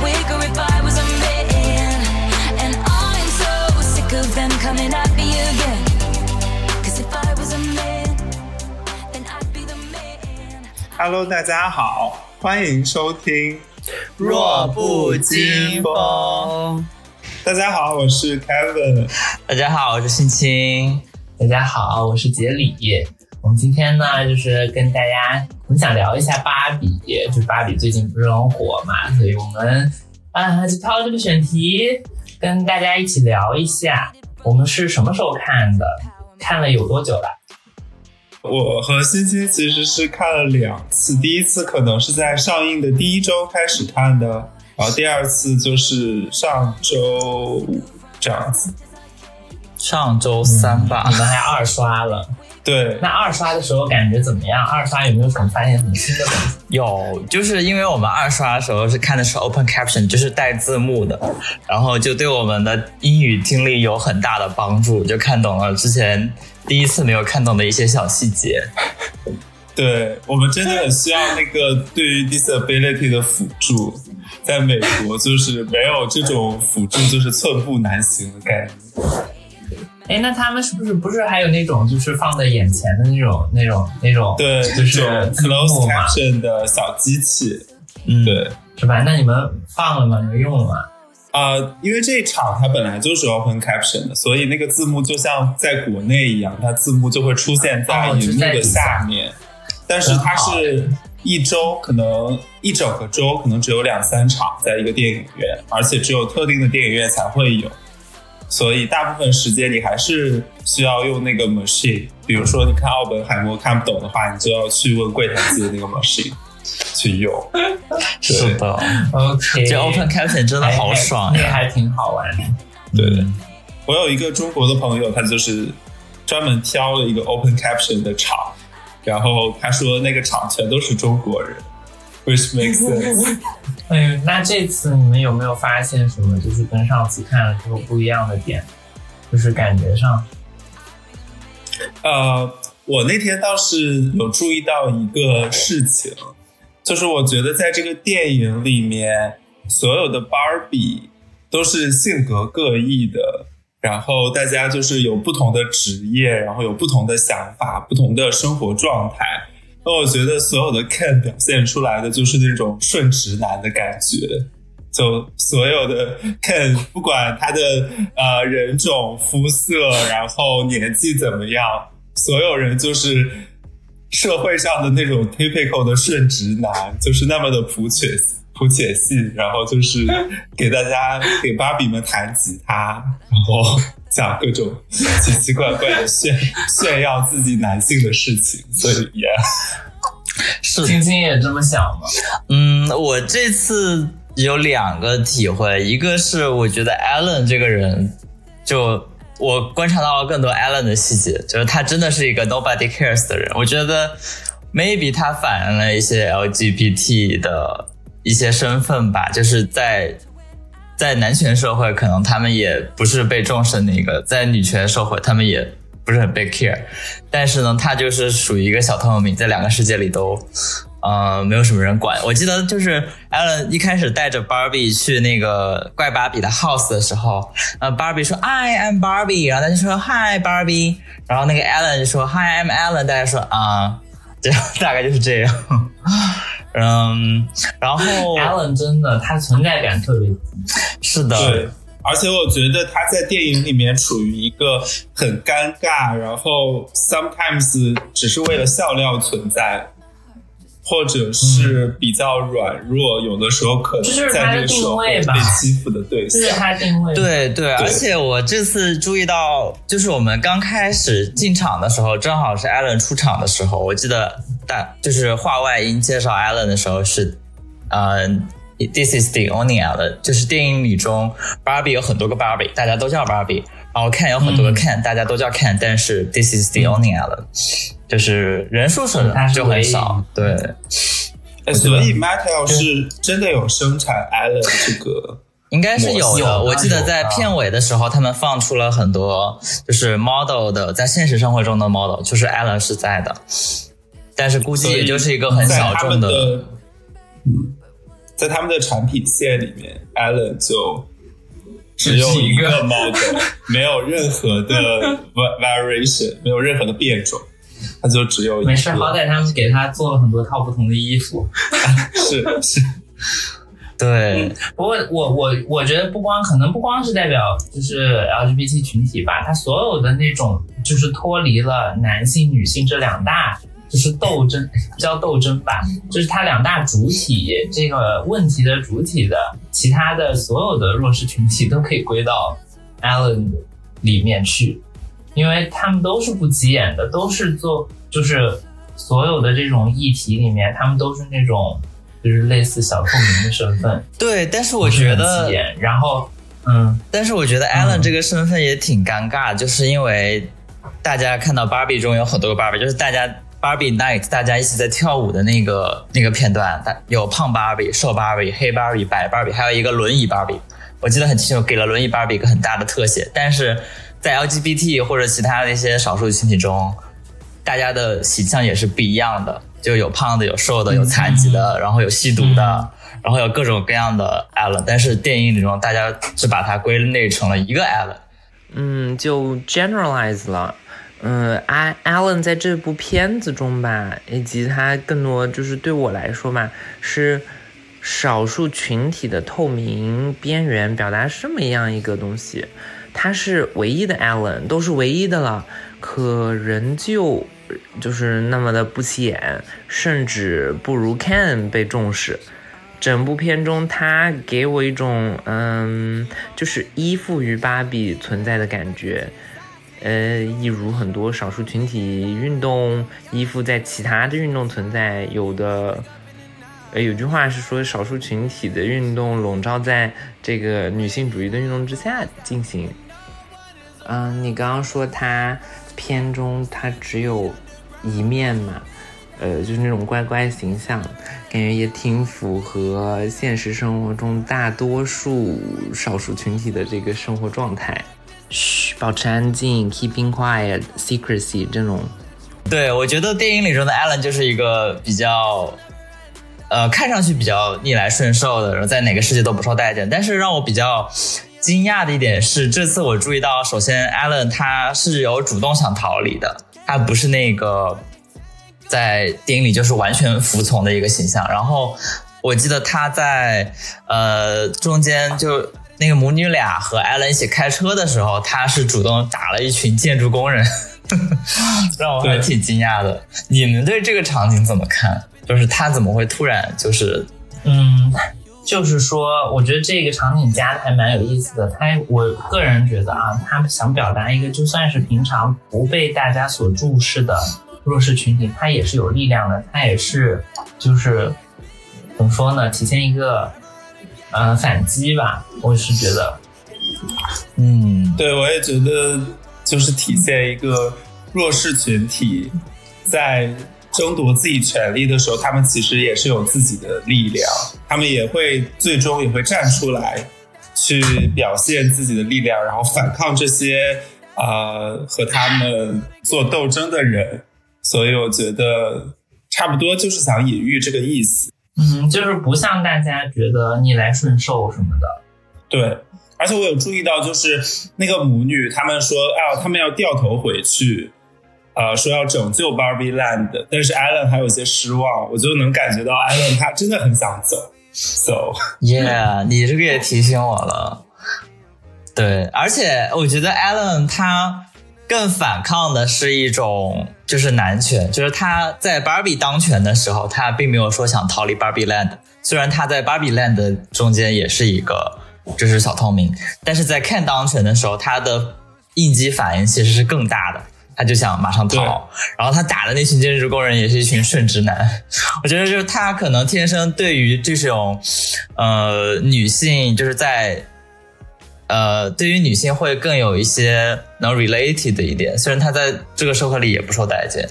Quicker if I was a man. And I'm so sick of them coming at me again. Cause if I was a man, then I'd be the man. Hello，大家好，欢迎收听。弱不禁风。大家好，我是 Kevin。大家好，我是青青。大家好，我是杰里。我们今天呢，就是跟大家，我们想聊一下芭比，就是芭比最近不是很火嘛，所以我们啊就挑了这个选题，跟大家一起聊一下。我们是什么时候看的？看了有多久了？我和欣欣其实是看了两次，第一次可能是在上映的第一周开始看的，然后第二次就是上周五这样子。上周三吧，你们还二刷了？对，那二刷的时候感觉怎么样？二刷有没有什么发现什么新的东西？有，就是因为我们二刷的时候是看的是 open caption，就是带字幕的，然后就对我们的英语听力有很大的帮助，就看懂了之前第一次没有看懂的一些小细节。对我们真的很需要那个对于 disability 的辅助，在美国就是没有这种辅助就是寸步难行的概念。哎，那他们是不是不是还有那种就是放在眼前的那种那种那种？对，就是 close caption 的小机器。嗯，对，是吧？那你们放了吗？你们用了吗？啊、因为这一场它本来就是 open caption 的，所以那个字幕就像在国内一样，它字幕就会出现在哦荧幕的下面。但是它是一周，可能一整个周可能只有两三场在一个电影院，而且只有特定的电影院才会有。所以大部分时间你还是需要用那个 machine，比如说你看奥本海默看不懂的话，你就要去问柜台机的那个 machine 去用。是的，OK，这 open caption 真的好爽呀！那个还挺好玩的。对，我有一个中国的朋友，他就是专门挑了一个 open caption 的场，然后他说那个场全都是中国人，which makes sense。哎，那这次你们有没有发现什么，就是跟上次看了之后不一样的点？就是感觉上，呃，我那天倒是有注意到一个事情，就是我觉得在这个电影里面，所有的芭比都是性格各异的，然后大家就是有不同的职业，然后有不同的想法、不同的生活状态。我觉得所有的 Ken 表现出来的就是那种顺直男的感觉。就所有的 Ken，不管他的呃人种、肤色，然后年纪怎么样，所有人就是社会上的那种 typical 的顺直男，就是那么的普且普且信，然后就是给大家给芭比们弹吉他，然后讲各种奇奇怪怪的炫炫耀自己男性的事情，所以也、是青青也这么想吗？嗯，我这次有两个体会，一个是我觉得 Allen 这个人，就我观察到了更多 Allen 的细节，就是他真的是一个 nobody cares 的人。我觉得 maybe 他反映了一些 LGBT 的一些身份吧，就是在在男权社会，可能他们也不是被重视的那个；在女权社会，他们也不是很被 care。但是呢，他就是属于一个小透明，在两个世界里都呃，没有什么人管。我记得就是 Alan 一开始带着 Barbie 去那个怪芭比的 house 的时候，呃，Barbie 说 I am Barbie，然后他就说 Hi Barbie，然后那个 Alan 就说 Hi I'm Alan，大家说啊，这样大概就是这样。嗯，然后 Alan 真的，他存在感特别低。是的，对，而且我觉得他在电影里面处于一个很尴尬，然后 sometimes 只是为了笑料存在，或者是比较软弱，有的时候可能在是他的这个社会定位吧被欺负的对这是象。他定位。，对对，而且我这次注意到，就是我们刚开始进场的时候，正好是 Alan 出场的时候，我记得大就是话外音介绍 Alan 的时候是，呃，This is the only Alan，就是电影里中 Barbie 有很多个 Barbie，大家都叫 Barbie，然后 Ken 有很多个 Ken，、大家都叫 Ken，但是 This is the only Alan，就是人数是就很少，对。哎，所以 Mattel 是真的有生产 Allen 这个，应该是有的，有我记得在片尾的时候，他们放出了很多就是 model 的，在现实生活中的 model，就是 Allen 是在的，但是估计也就是一个很小众们的，嗯，在他们的产品线里面，Allen 就只有一个 model，没有任何的 va- variation，没有任何的变种，他就只有一个。没事，好歹他们给他做了很多套不同的衣服。是是，对，不过我我我觉得不光可能不光是代表就是 LGBT 群体吧，他所有的那种就是脱离了男性女性这两大就是斗争，叫斗争吧，就是它两大主体这个问题的主体的，其他的所有的弱势群体都可以归到 Allen 里面去，因为他们都是不起眼的，都是做就是所有的这种议题里面，他们都是那种就是类似小透明的身份。对，但是我觉得起，眼然后，嗯，但是我觉得 Alan 这个身份也挺尴尬，就是因为大家看到 Barbie 中有很多个 Barbie，就是大家 Barbie Night 大家一起在跳舞的那个那个片段，大有胖 Barbie、瘦 Barbie、黑 Barbie、白 Barbie，还有一个轮椅 Barbie。我记得很清楚，给了轮椅 Barbie 一个很大的特写。但是在 LGBT 或者其他的一些少数群体中，大家的形象也是不一样的，就有胖的、有瘦的、有残疾的，然后有吸毒的，然后有各种各样的 Alan。但是电影里中，大家只把它归类成了一个 Alan。嗯，就 generalize 了。嗯，A Alan 在这部片子中吧，以及他更多就是对我来说嘛，是少数群体的透明边缘表达这么样一个东西。他是唯一的 Alan，都是唯一的了，可仍旧就是那么的不起眼，甚至不如 Ken 被重视。整部片中，他给我一种嗯，就是依附于芭比存在的感觉。呃，一如很多少数群体运动依附在其他的运动存在，有的，呃，有句话是说少数群体的运动笼罩在这个女性主义的运动之下进行。嗯、你刚刚说他片中他只有一面嘛，呃，就是那种乖乖形象，感觉也挺符合现实生活中大多数少数群体的这个生活状态。嘘，保持安静，keeping quiet, secrecy 这种。对，我觉得电影里中的 Alan 就是一个比较，呃，看上去比较逆来顺受的，然后在哪个世界都不受待见。但是让我比较惊讶的一点是，这次我注意到，首先 Alan 他是有主动想逃离的，他不是那个在电影里就是完全服从的一个形象。然后我记得他在呃中间就那个母女俩和艾伦一起开车的时候，他是主动打了一群建筑工人，让我还挺惊讶的。你们对这个场景怎么看？就是他怎么会突然就是嗯，就是说，我觉得这个场景加的还蛮有意思的。他，我个人觉得啊，他想表达一个就算是平常不被大家所注视的弱势群体，他也是有力量的，他也是就是怎么说呢，体现一个呃反击吧。我是觉得，嗯对我也觉得就是体现一个弱势群体在争夺自己权利的时候，他们其实也是有自己的力量，他们也会最终也会站出来，去表现自己的力量，然后反抗这些呃和他们做斗争的人。所以我觉得差不多就是想隐喻这个意思。嗯，就是不像大家觉得逆来顺受什么的。对，而且我有注意到，就是那个母女，他们说啊，他们要掉头回去，呃，说要拯救 Barbie Land，但是 Allen 还有些失望，我就能感觉到 Allen 他真的很想走，走。，Yeah，你这个也提醒我了。对，而且我觉得 Allen 他更反抗的是一种就是男权，就是他在 Barbie 当权的时候，他并没有说想逃离 Barbie Land，虽然他在 Barbie Land 中间也是一个就是小透明，但是在 Ken 当权的时候，他的应激反应其实是更大的。他就想马上逃。然后他打的那群建筑工人也是一群顺直男。我觉得就是他可能天生对于这种呃女性，就是在呃对于女性会更有一些能 related 的一点。虽然她在这个社会里也不受待见。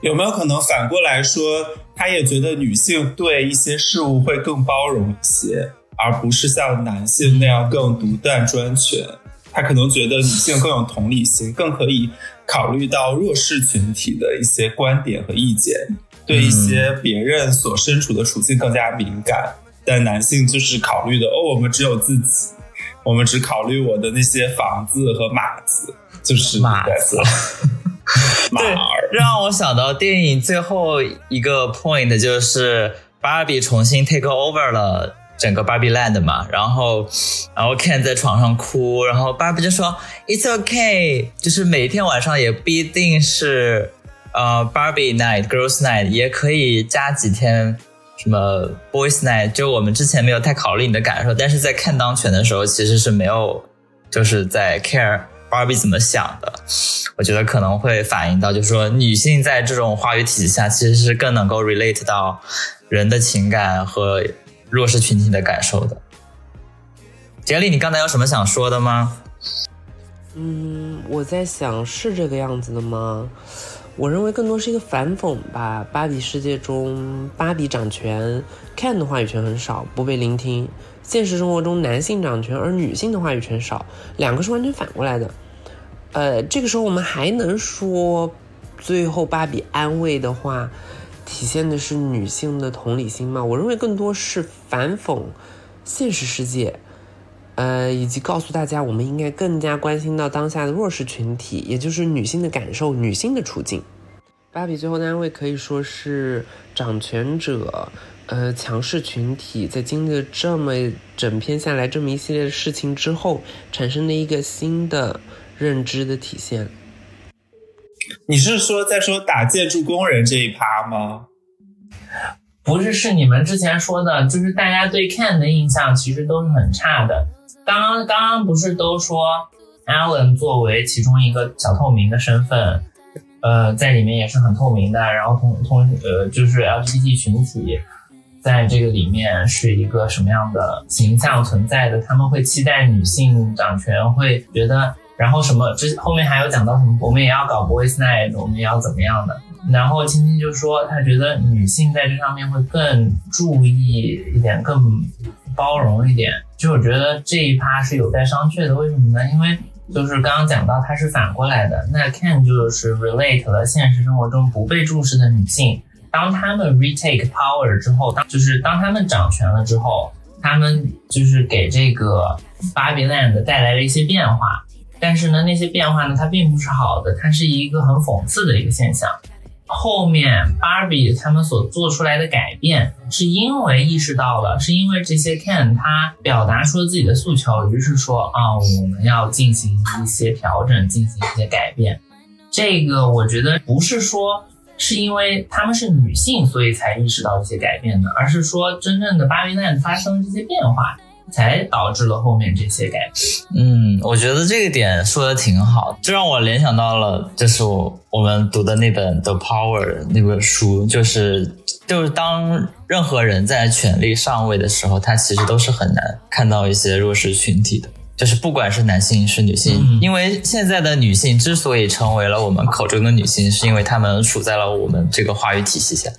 有没有可能反过来说，他也觉得女性对一些事物会更包容一些，而不是像男性那样更独断专权？他可能觉得女性更有同理心，更可以考虑到弱势群体的一些观点和意见，对一些别人所身处的处境更加敏感。但男性就是考虑的哦，我们只有自己，我们只考虑我的那些房子和马子，就是马子。对，让我想到电影最后一个 point 就是芭比重新 take over 了整个芭比 land 嘛，然后，然后 Ken 在床上哭，然后芭比就说 It's okay，就是每天晚上也不一定是呃 Barbie night girls night，也可以加几天什么 boys night，就我们之前没有太考虑你的感受，但是在看当权的时候其实是没有就是在 care。Barbie 怎么想的？我觉得可能会反映到，就是说女性在这种话语体系下，其实是更能够 relate 到人的情感和弱势群体的感受的。杰里，你刚才有什么想说的吗？嗯，我在想，是这个样子的吗？我认为更多是一个反讽吧。芭比世界中，芭比掌权，Ken 的话语权很少，不被聆听。现实生活中，男性掌权，而女性的话语权少，两个是完全反过来的。呃，这个时候我们还能说，最后芭比安慰的话，体现的是女性的同理心吗？我认为更多是反讽现实世界，呃，以及告诉大家，我们应该更加关心到当下的弱势群体，也就是女性的感受、女性的处境。芭比最后的安慰可以说是掌权者。呃，强势群体在经历了这么整篇下来这么一系列的事情之后，产生的一个新的认知的体现。你是说在说打建筑工人这一趴吗？不是，是你们之前说的，就是大家对 Ken 的印象其实都是很差的。刚刚刚刚不是都说 Alan 作为其中一个小透明的身份，呃，在里面也是很透明的，然后同同呃就是 LGBT 群体。在这个里面是一个什么样的形象存在的？他们会期待女性掌权，会觉得，然后什么？这后面还有讲到什么？我们也要搞 boys night，我们也要怎么样的？然后青青就说，他觉得女性在这上面会更注意一点，更包容一点。就我觉得这一趴是有待商榷的。为什么呢？因为就是刚刚讲到，它是反过来的。那 can 就是 relate 了现实生活中不被重视的女性。当他们 retake power 之后，当就是当他们掌权了之后，他们就是给这个 Barbie Land 带来了一些变化。但是呢，那些变化呢，它并不是好的，它是一个很讽刺的一个现象。后面 Barbie 他们所做出来的改变，是因为意识到了，是因为这些 Ken 他表达出了自己的诉求，于是说啊，我们要进行一些调整，进行一些改变。这个我觉得不是说。是因为她们是女性，所以才意识到这些改变的，而是说真正的芭比 land 发生这些变化，才导致了后面这些改变。嗯，我觉得这个点说的挺好，这让我联想到了，就是我我们读的那本《The Power》那本书，就是就是当任何人在权力上位的时候，他其实都是很难看到一些弱势群体的。就是不管是男性是女性，因为现在的女性之所以成为了我们口中的女性，是因为她们处在了我们这个话语体系下，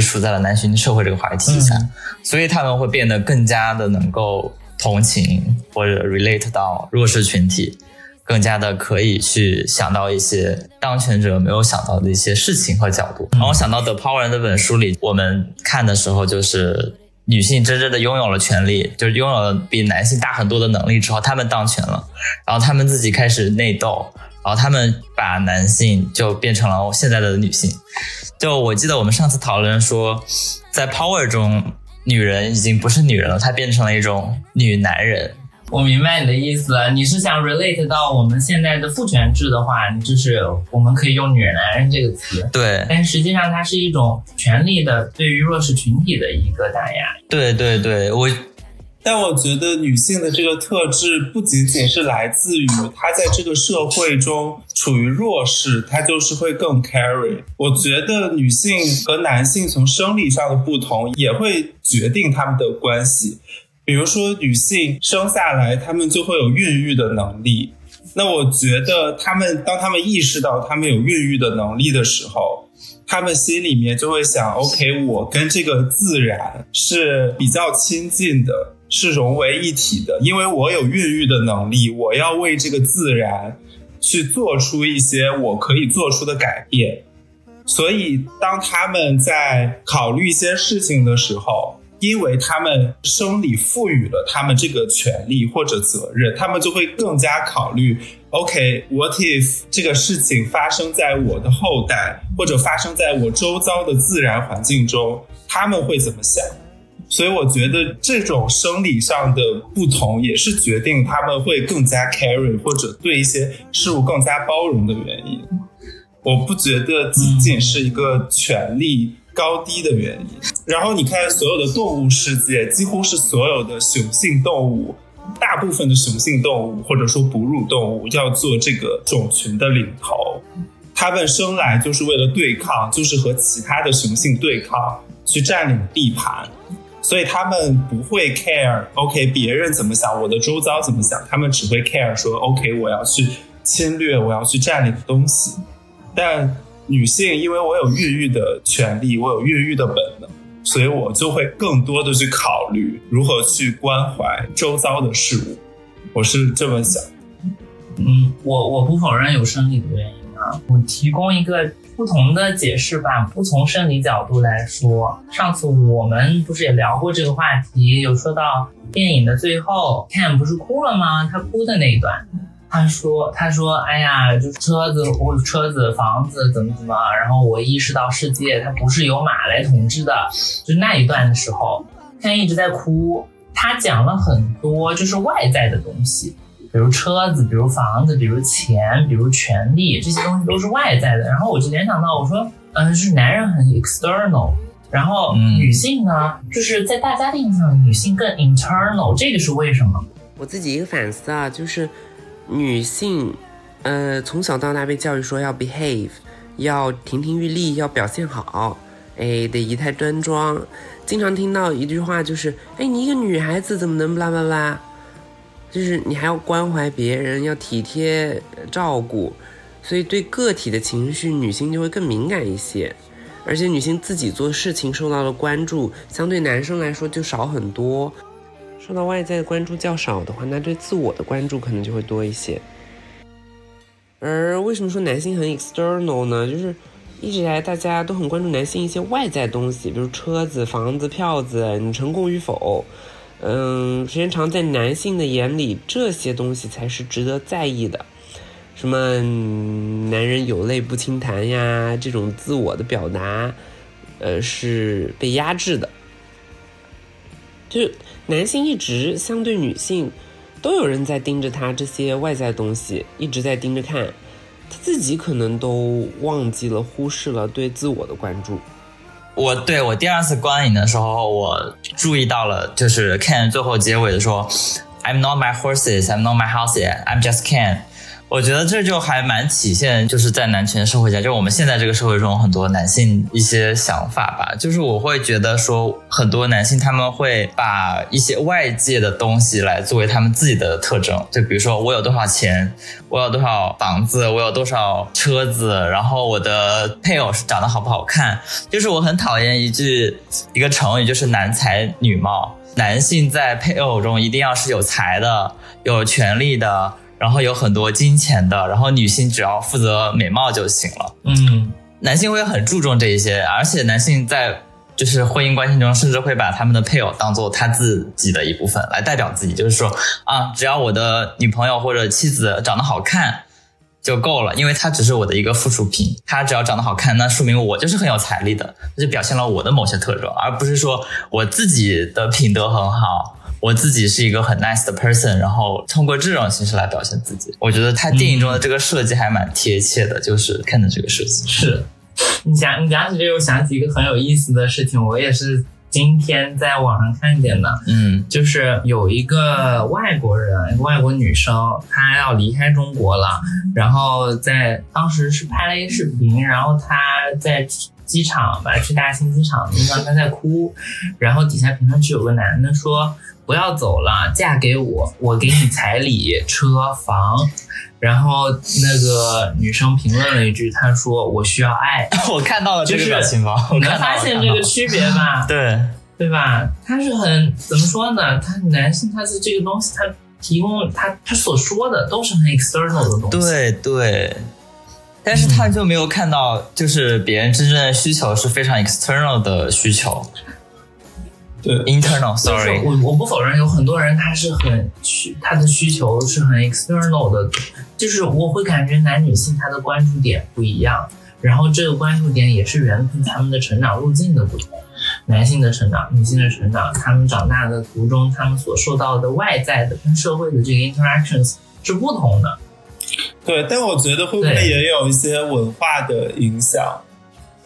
是处在了男性社会这个话语体系下，所以他们会变得更加的能够同情或者 relate 到弱势群体，更加的可以去想到一些当权者没有想到的一些事情和角度。然后想到《The Power》那本书里，我们看的时候就是。女性真正的拥有了权利，就是拥有了比男性大很多的能力之后，他们当权了，然后他们自己开始内斗，然后他们把男性就变成了现在的女性。就我记得我们上次讨论说，在 Power 中，女人已经不是女人了，她变成了一种女男人。我明白你的意思了，你是想 relate 到我们现在的父权制的话，就是我们可以用“女人男人”这个词。对，但实际上它是一种权力的对于弱势群体的一个打压。对对对，我但我觉得女性的这个特质不仅仅是来自于她在这个社会中处于弱势，她就是会更 carry。我觉得女性和男性从生理上的不同也会决定他们的关系。比如说，女性生下来，她们就会有孕育的能力。那我觉得，她们当她们意识到她们有孕育的能力的时候，她们心里面就会想：OK，我跟这个自然是比较亲近的。是融为一体的，因为我有孕育的能力，我要为这个自然去做出一些我可以做出的改变。所以，当他们在考虑一些事情的时候，因为他们生理赋予了他们这个权利或者责任，他们就会更加考虑：OK，what if 这个事情发生在我的后代，或者发生在我周遭的自然环境中，他们会怎么想？所以我觉得这种生理上的不同，也是决定他们会更加 carry 或者对一些事物更加包容的原因。我不觉得仅仅是一个权力高低的原因。然后你看，所有的动物世界，几乎是所有的雄性动物，大部分的雄性动物或者说哺乳动物要做这个种群的领头，它们生来就是为了对抗，就是和其他的雄性对抗，去占领地盘。所以他们不会 care，OK，别人怎么想，我的周遭怎么想，他们只会 care 说，OK，我要去侵略，我要去占领东西。但女性，因为我有孕育的权利，我有孕育的本能，所以我就会更多的去考虑如何去关怀周遭的事物。我是这么想。嗯，我我不否认有生理的原因啊，我提供一个。不同的解释吧，不从生理角度来说。上次我们不是也聊过这个话题，有说到电影的最后，Ken 不是哭了吗？他哭的那一段，他说：“他说，哎呀，就车子或车子、房子怎么怎么。”然后我意识到世界它不是由马来统治的，就那一段的时候他一直在哭。他讲了很多就是外在的东西。比如车子，比如房子，比如钱，比如权利，这些东西都是外在的。然后我就联想到，我说，嗯，是男人很 external，然后女性呢，就是在大家庭上，女性更 internal，这个是为什么？我自己一个反思啊，就是女性，呃，从小到大被教育说要 behave，要亭亭玉立，要表现好，哎，得仪态端庄，经常听到一句话就是，哎，你一个女孩子怎么能巴拉巴拉？就是你还要关怀别人，要体贴照顾，所以对个体的情绪，女性就会更敏感一些。而且女性自己做事情受到的关注，相对男生来说就少很多。受到外在的关注较少的话，那对自我的关注可能就会多一些。而为什么说男性很 external 呢？就是一直以来大家都很关注男性一些外在东西，比如车子、房子、票子，你成功与否。嗯，时间长，在男性的眼里，这些东西才是值得在意的。什么男人有泪不轻弹呀，这种自我的表达，呃，是被压制的。就男性一直相对女性，都有人在盯着他这些外在东西，一直在盯着看，他自己可能都忘记了、忽视了对自我的关注。我对我第二次观影的时候，我注意到了，就是 Ken 最后结尾的时候，I'm not my horses, I'm not my house yet, I'm just Ken。我觉得这就还蛮体现，就是在男权社会下，就我们现在这个社会中很多男性一些想法吧。就是我会觉得说，很多男性他们会把一些外界的东西来作为他们自己的特征。就比如说，我有多少钱，我有多少房子，我有多少车子，然后我的配偶是长得好不好看。就是我很讨厌一句一个成语，就是男才女貌。男性在配偶中一定要是有才的，有权利的。然后有很多金钱的，然后女性只要负责美貌就行了。嗯，男性会很注重这一些，而且男性在就是婚姻关系中，甚至会把他们的配偶当做他自己的一部分来代表自己，就是说啊，只要我的女朋友或者妻子长得好看就够了，因为她只是我的一个附属品。她只要长得好看，那说明我就是很有财力的，那就表现了我的某些特征，而不是说我自己的品德很好。我自己是一个很 nice 的 person，然后通过这种形式来表现自己，我觉得他电影中的这个设计还蛮贴切的，就是看的这个设计。是，你想你讲起这个，我想起一个很有意思的事情，我也是今天在网上看见的，嗯。就是有一个外国人，一个外国女生，她要离开中国了，然后在当时是拍了一个视频，然后她在机场吧，去大兴机场的地方，她在哭，然后底下评论区有个男的说：“不要走了，嫁给我，我给你彩礼、车、房。”然后那个女生评论了一句，她说：“我需要爱。我看到了这个表情包，”能发现这个区别吧？对，对吧？他是很怎么说呢？他男性他是这个东西，他提供他他所说的都是很 external 的东西。对对，但是他就没有看到，就是别人真正的需求是非常 external 的需求对，，internal 就是 sorry，我我不否认有很多人他是很需他的需求是很 external 的，就是我会感觉男女性他的关注点不一样，然后这个关注点也是源自他们的成长路径的不同。男性的成长，女性的成长，他们长大的途中，他们所受到的外在的跟社会的这个 interactions 是不同的。对，但我觉得会不会也有一些文化的影响？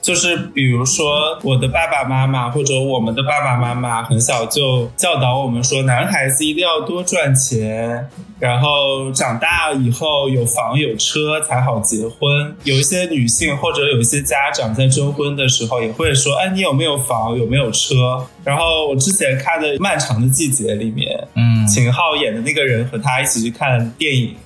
就是比如说，我的爸爸妈妈或者我们的爸爸妈妈很小就教导我们说，男孩子一定要多赚钱，然后长大以后有房有车才好结婚。有一些女性或者有一些家长在征婚的时候也会说，哎，你有没有房，有没有车？然后我之前看的《漫长的季节》里面，嗯，秦昊演的那个人和他一起去看电影，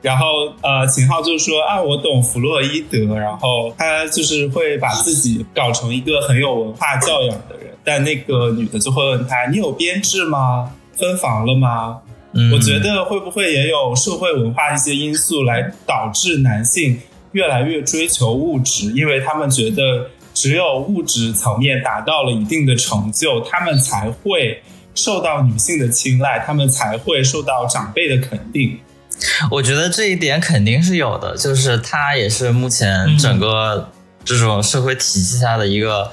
然后呃，秦昊就说啊，我懂弗洛伊德，然后他就是会把自己搞成一个很有文化教养的人，但那个女的就会问他，你有编制吗？分房了吗？嗯我觉得会不会也有社会文化一些因素来导致男性越来越追求物质，因为他们觉得只有物质层面达到了一定的成就，他们才会受到女性的青睐，他们才会受到长辈的肯定。我觉得这一点肯定是有的，就是它也是目前整个这种社会体系下的一个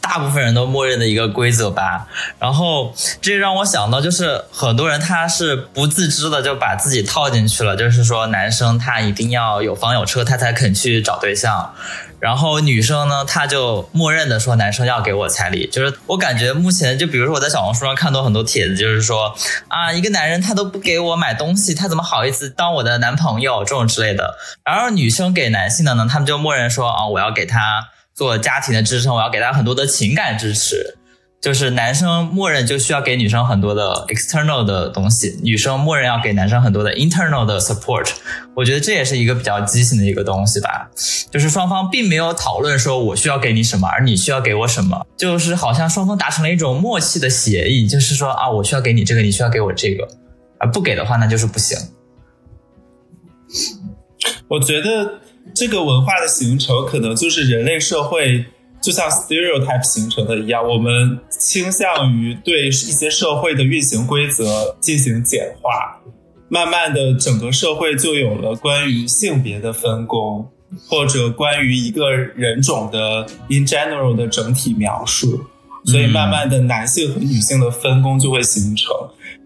大部分人都默认的一个规则吧。然后这让我想到，就是很多人他是不自知的就把自己套进去了，就是说男生他一定要有房有车，他才肯去找对象。然后女生呢，她就默认的说男生要给我彩礼，就是我感觉目前就比如说我在小红书上看到很多帖子，就是说啊，一个男人他都不给我买东西，他怎么好意思当我的男朋友这种之类的。然后女生给男性的呢，他们就默认说啊，我要给他做家庭的支撑，我要给他很多的情感支持。就是男生默认就需要给女生很多的 external 的东西，女生默认要给男生很多的 internal 的 support。我觉得这也是一个比较畸形的一个东西吧，就是双方并没有讨论说我需要给你什么，而你需要给我什么，就是好像双方达成了一种默契的协议，就是说啊，我需要给你这个，你需要给我这个，而不给的话那就是不行。我觉得这个文化的形成，可能就是人类社会就像 stereotype 形成的一样，我们倾向于对一些社会的运行规则进行简化，慢慢的整个社会就有了关于性别的分工，或者关于一个人种的 in general 的整体描述，所以慢慢的男性和女性的分工就会形成。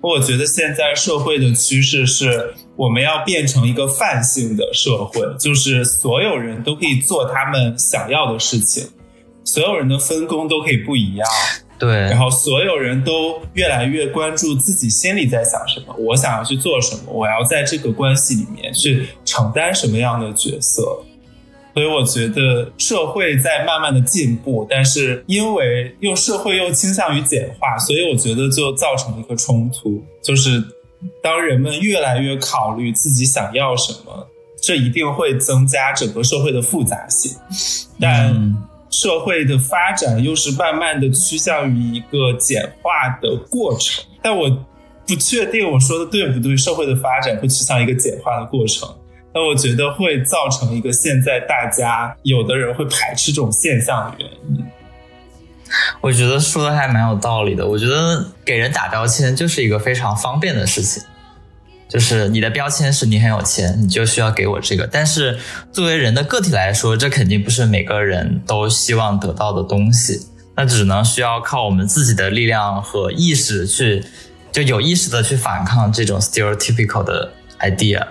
我觉得现在社会的趋势是，我们要变成一个泛性的社会，就是所有人都可以做他们想要的事情，所有人的分工都可以不一样，对然，后所有人都越来越关注自己心里在想什么，我想要去做什么，我要在这个关系里面去承担什么样的角色。所以我觉得社会在慢慢的进步，但是因为又社会又倾向于简化，所以我觉得就造成了一个冲突，就是当人们越来越考虑自己想要什么，这一定会增加整个社会的复杂性，但。嗯社会的发展又是慢慢的趋向于一个简化的过程，但我不确定我说的对不对。社会的发展会趋向一个简化的过程，但我觉得会造成一个现在大家有的人会排斥这种现象的原因。我觉得说的还蛮有道理的。我觉得给人打标签就是一个非常方便的事情，就是你的标签是你很有钱，你就需要给我这个。但是作为人的个体来说，这肯定不是每个人都希望得到的东西，那只能需要靠我们自己的力量和意识去，就有意识的去反抗这种 stereotypical 的 idea。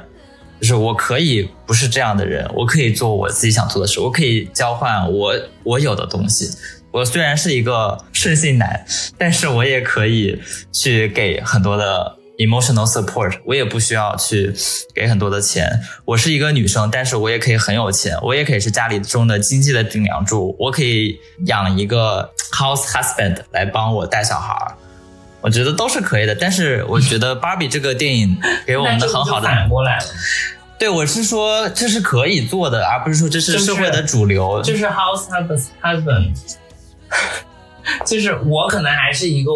就是我可以不是这样的人，我可以做我自己想做的事，我可以交换我我有的东西，我虽然是一个顺性男，但是我也可以去给很多的 emotional support，我也不需要去给很多的钱。我是一个女生，但是我也可以很有钱，我也可以是家里中的经济的顶梁柱，我可以养一个 house husband 来帮我带小孩儿。我觉得都是可以的，但是我觉得芭比这个电影给我们的很好的 反过来了，对我是说这是可以做的，而不是说这是社会的主流。就是 house husband，就是我可能还是一个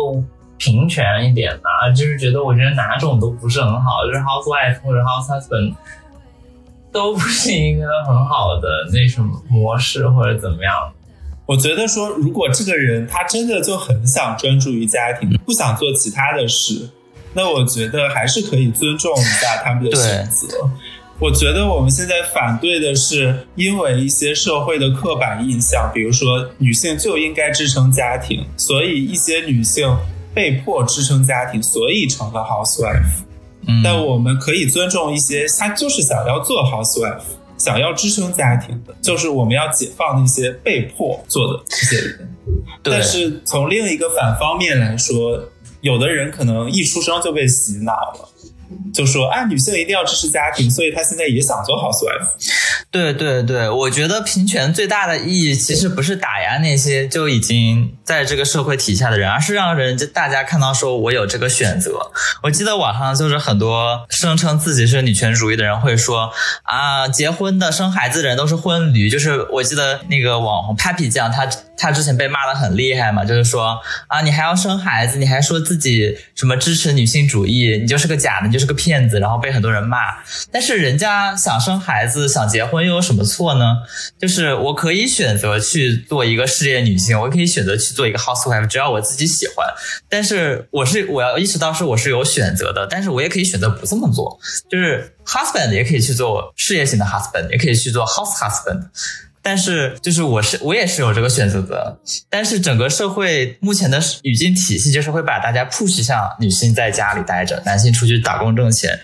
平权一点吧，就是觉得我觉得哪种都不是很好，就是 housewife 或者 house husband 都不是一个很好的那什么模式或者怎么样。我觉得说，如果这个人他真的就很想专注于家庭，不想做其他的事，那我觉得还是可以尊重一下他们的选择。我觉得我们现在反对的是，因为一些社会的刻板印象，比如说女性就应该支撑家庭，所以一些女性被迫支撑家庭，所以成了 housewife。嗯，但我们可以尊重一些，他就是想要做 housewife。想要支撑家庭的，就是我们要解放那些被迫做的这些人。但是从另一个反方面来说，有的人可能一出生就被洗脑了。就说啊，女性一定要支持家庭，所以她现在也想做 housewife。对对对，我觉得平权最大的意义其实不是打压那些就已经在这个社会体下的人，而是让人家大家看到说我有这个选择。我记得网上就是很多声称自己是女权主义的人会说啊，结婚的生孩子的人都是婚驴。就是我记得那个网红 Papi 酱，他他之前被骂的很厉害嘛，就是说啊，你还要生孩子，你还说自己什么支持女性主义，你就是个假的。你就是个骗子，然后被很多人骂。但是人家想生孩子、想结婚，又有什么错呢？就是我可以选择去做一个事业女性，我可以选择去做一个 housewife，只要我自己喜欢。但是我是我要意识到是我是有选择的，但是我也可以选择不这么做。就是 husband 也可以去做事业型的 husband，也可以去做 house husband。但是，就是我是我也是有这个选择的，但是整个社会目前的语境体系就是会把大家 push 向女性在家里待着，男性出去打工挣钱。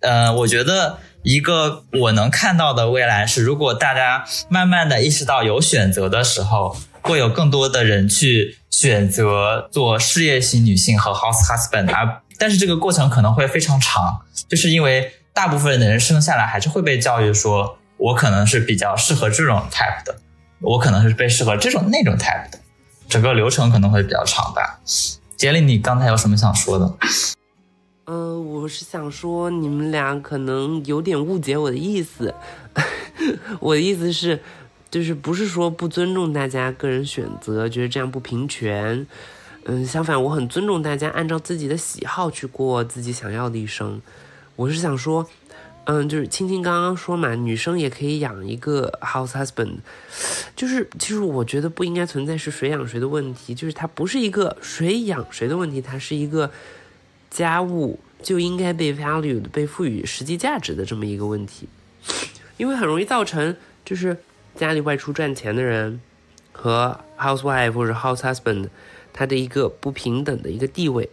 呃，我觉得一个我能看到的未来是，如果大家慢慢的意识到有选择的时候，会有更多的人去选择做事业型女性和 house husband 而但是这个过程可能会非常长，就是因为大部分的人生下来还是会被教育说。我可能是比较适合这种 type 的，我可能是被适合这种那种 type 的，整个流程可能会比较长吧。杰里，你刚才有什么想说的？呃，我是想说，你们俩可能有点误解我的意思。我的意思是，就是不是说不尊重大家个人选择，觉得这样不平权。嗯，相反，我很尊重大家按照自己的喜好去过自己想要的一生。我是想说。嗯，就是青青刚刚说嘛，女生也可以养一个 house husband，就是其实我觉得不应该存在是谁养谁的问题，就是它不是一个谁养谁的问题，它是一个家务就应该被 valued 被赋予实际价值的这么一个问题，因为很容易造成就是家里外出赚钱的人和 housewife 或者 house husband 他的一个不平等的一个地位。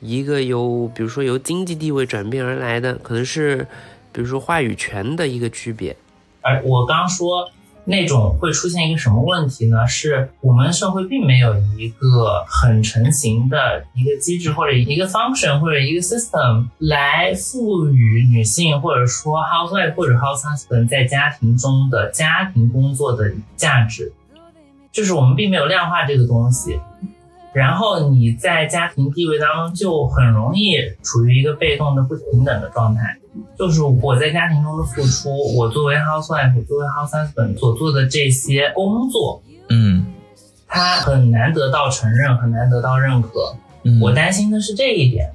一个由比如说由经济地位转变而来的，可能是比如说话语权的一个区别。而我刚说那种会出现一个什么问题呢？是我们社会并没有一个很成型的一个机制或者一个 function 或者一个 system 来赋予女性或者说 housewife 或者 house husband 在家庭中的家庭工作的价值，就是我们并没有量化这个东西。然后你在家庭地位当中就很容易处于一个被动的不平等的状态，就是我在家庭中的付出，我作为 housewife，作为 house husband 所做的这些工作，嗯，他很难得到承认，很难得到认可。我担心的是这一点，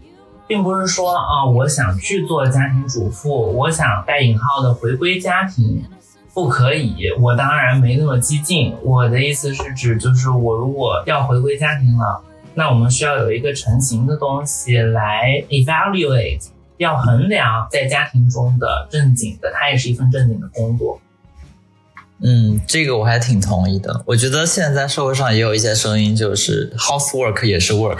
并不是说啊，我想去做家庭主妇，我想带引号的回归家庭。不可以，我当然没那么激进。我的意思是指，就是我如果要回归家庭了，那我们需要有一个成型的东西来 evaluate，要衡量在家庭中的正经的，它也是一份正经的工作。嗯，这个我还挺同意的。我觉得现在社会上也有一些声音，就是 housework 也是 work，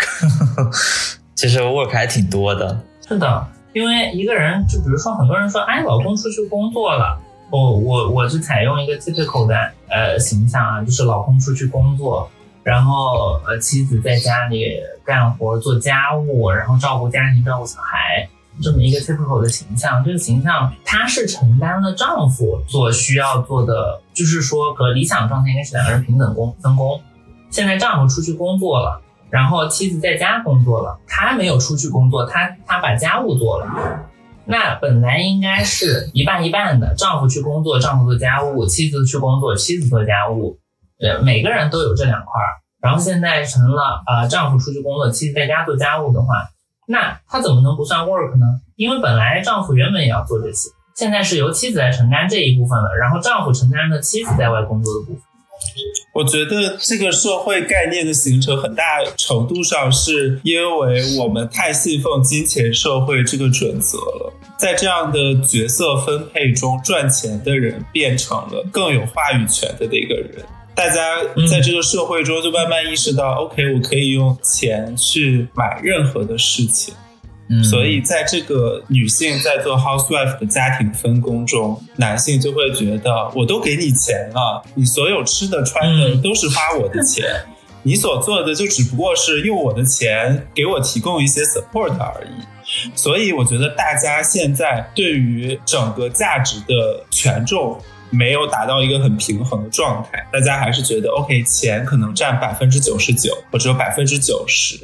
其实 work 还挺多的。是的，因为一个人，就比如说很多人说，哎，老公出去工作了。我我我是采用一个 typical 的呃形象啊，就是老公出去工作，然后呃妻子在家里干活做家务，然后照顾家庭照顾小孩，这么一个 typical 的形象。这个形象她是承担了丈夫所需要做的，就是说和理想状态应该是两个人平等工分工。现在丈夫出去工作了，然后妻子在家工作了，他没有出去工作，他他把家务做了。那本来应该是一半一半的，丈夫去工作，丈夫做家务；妻子去工作，妻子做家务。呃，每个人都有这两块儿。然后现在成了，呃，丈夫出去工作，妻子在家做家务的话，那他怎么能不算 work 呢？因为本来丈夫原本也要做这些，现在是由妻子来承担这一部分了，然后丈夫承担了妻子在外工作的部分。我觉得这个社会概念的形成，很大程度上是因为我们太信奉金钱社会这个准则了。在这样的角色分配中，赚钱的人变成了更有话语权的那个人。大家在这个社会中就慢慢意识到，OK，我可以用钱去买任何的事情。所以，在这个女性在做 housewife 的家庭分工中，男性就会觉得，我都给你钱了，你所有吃的穿的都是花我的钱，你所做的就只不过是用我的钱给我提供一些 support 而已。所以，我觉得大家现在对于整个价值的权重没有达到一个很平衡的状态，大家还是觉得 OK，钱可能占百分之九十九，或者有百分之九十。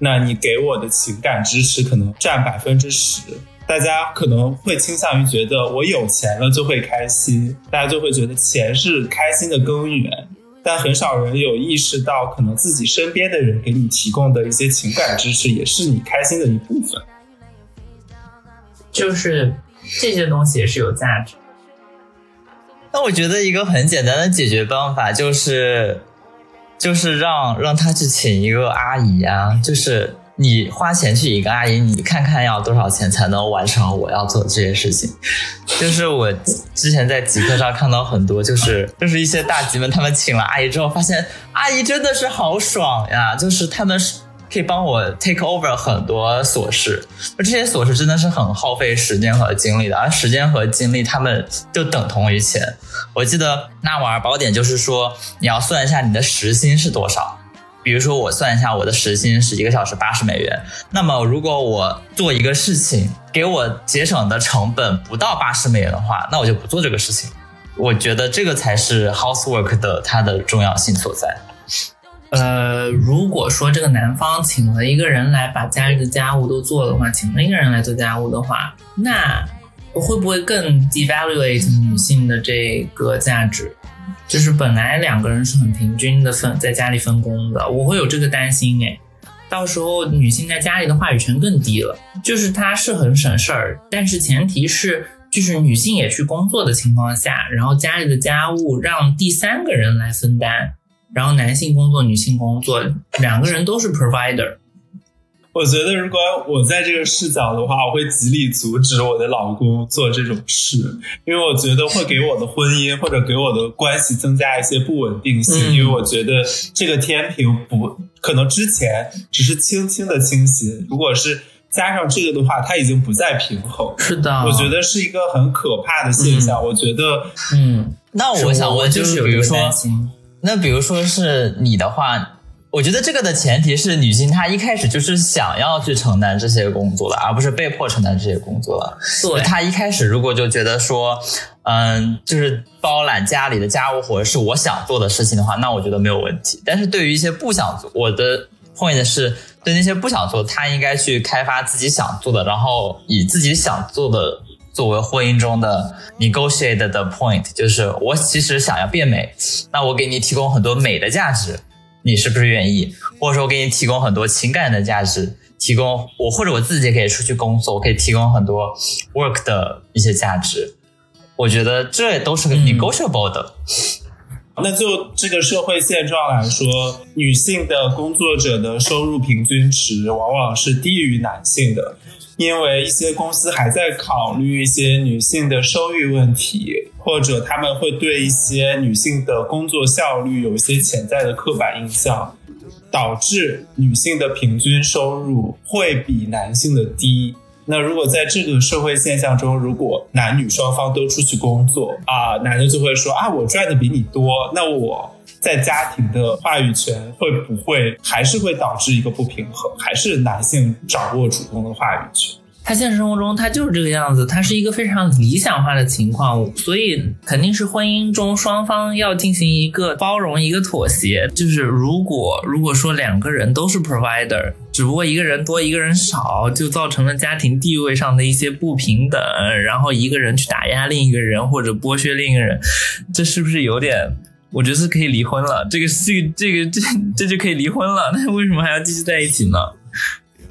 那你给我的情感支持可能占百分之十，大家可能会倾向于觉得我有钱了就会开心，大家就会觉得钱是开心的根源，但很少人有意识到，可能自己身边的人给你提供的一些情感支持也是你开心的一部分，就是这些东西也是有价值。那我觉得一个很简单的解决方法就是。就是让让他去请一个阿姨啊，就是你花钱去一个阿姨，你看看要多少钱才能完成我要做的这些事情。就是我之前在极客上看到很多，就是就是一些大吉们，他们请了阿姨之后，发现阿姨真的是好爽呀，就是他们是。可以帮我 take over 很多琐事，而这些琐事真的是很耗费时间和精力的，而时间和精力他们就等同于钱。我记得《纳瓦尔宝典》就是说，你要算一下你的时薪是多少。比如说，我算一下我的时薪是一个小时八十美元，那么如果我做一个事情给我节省的成本不到八十美元的话，那我就不做这个事情。我觉得这个才是 housework 的它的重要性所在。呃，如果说这个男方请了一个人来把家里的家务都做的话，请了一个人来做家务的话，那会不会更 devaluate 女性的这个价值？就是本来两个人是很平均的分在家里分工的，我会有这个担心诶，到时候女性在家里的话语权更低了。就是她是很省事儿，但是前提是就是女性也去工作的情况下，然后家里的家务让第三个人来分担。然后男性工作，女性工作，两个人都是 provider。我觉得如果我在这个视角的话，我会极力阻止我的老公做这种事，因为我觉得会给我的婚姻或者给我的关系增加一些不稳定性。因为我觉得这个天平不可能之前只是轻轻的倾斜，如果是加上这个的话，它已经不再平衡。是的，我觉得是一个很可怕的现象。我觉得，嗯，那我想问，就是比如说。那比如说是你的话，我觉得这个的前提是女性她一开始就是想要去承担这些工作的，而不是被迫承担这些工作的。对，她一开始如果就觉得说，嗯，就是包揽家里的家务活是我想做的事情的话，那我觉得没有问题。但是对于一些不想做，我的 point 是对那些不想做，她应该去开发自己想做的，然后以自己想做的。作为婚姻中的 negotiate 的 point，就是我其实想要变美，那我给你提供很多美的价值，你是不是愿意？或者说我给你提供很多情感的价值，提供我或者我自己可以出去工作，我可以提供很多 work 的一些价值，我觉得这都是个 negotiable 的。那就这个社会现状来说，女性的工作者的收入平均值往往是低于男性的。因为一些公司还在考虑一些女性的生育问题，或者他们会对一些女性的工作效率有一些潜在的刻板印象，导致女性的平均收入会比男性的低。那如果在这个社会现象中，如果男女双方都出去工作啊，男的就会说啊，我赚的比你多，那我在家庭的话语权会不会还是会导致一个不平衡？还是男性掌握主动的话语权？他现实生活中他就是这个样子，他是一个非常理想化的情况，所以肯定是婚姻中双方要进行一个包容、一个妥协。就是如果如果说两个人都是 provider，只不过一个人多一个人少，就造成了家庭地位上的一些不平等，然后一个人去打压另一个人或者剥削另一个人，这是不是有点？我觉得是可以离婚了，这个这个这个这这就可以离婚了，那为什么还要继续在一起呢？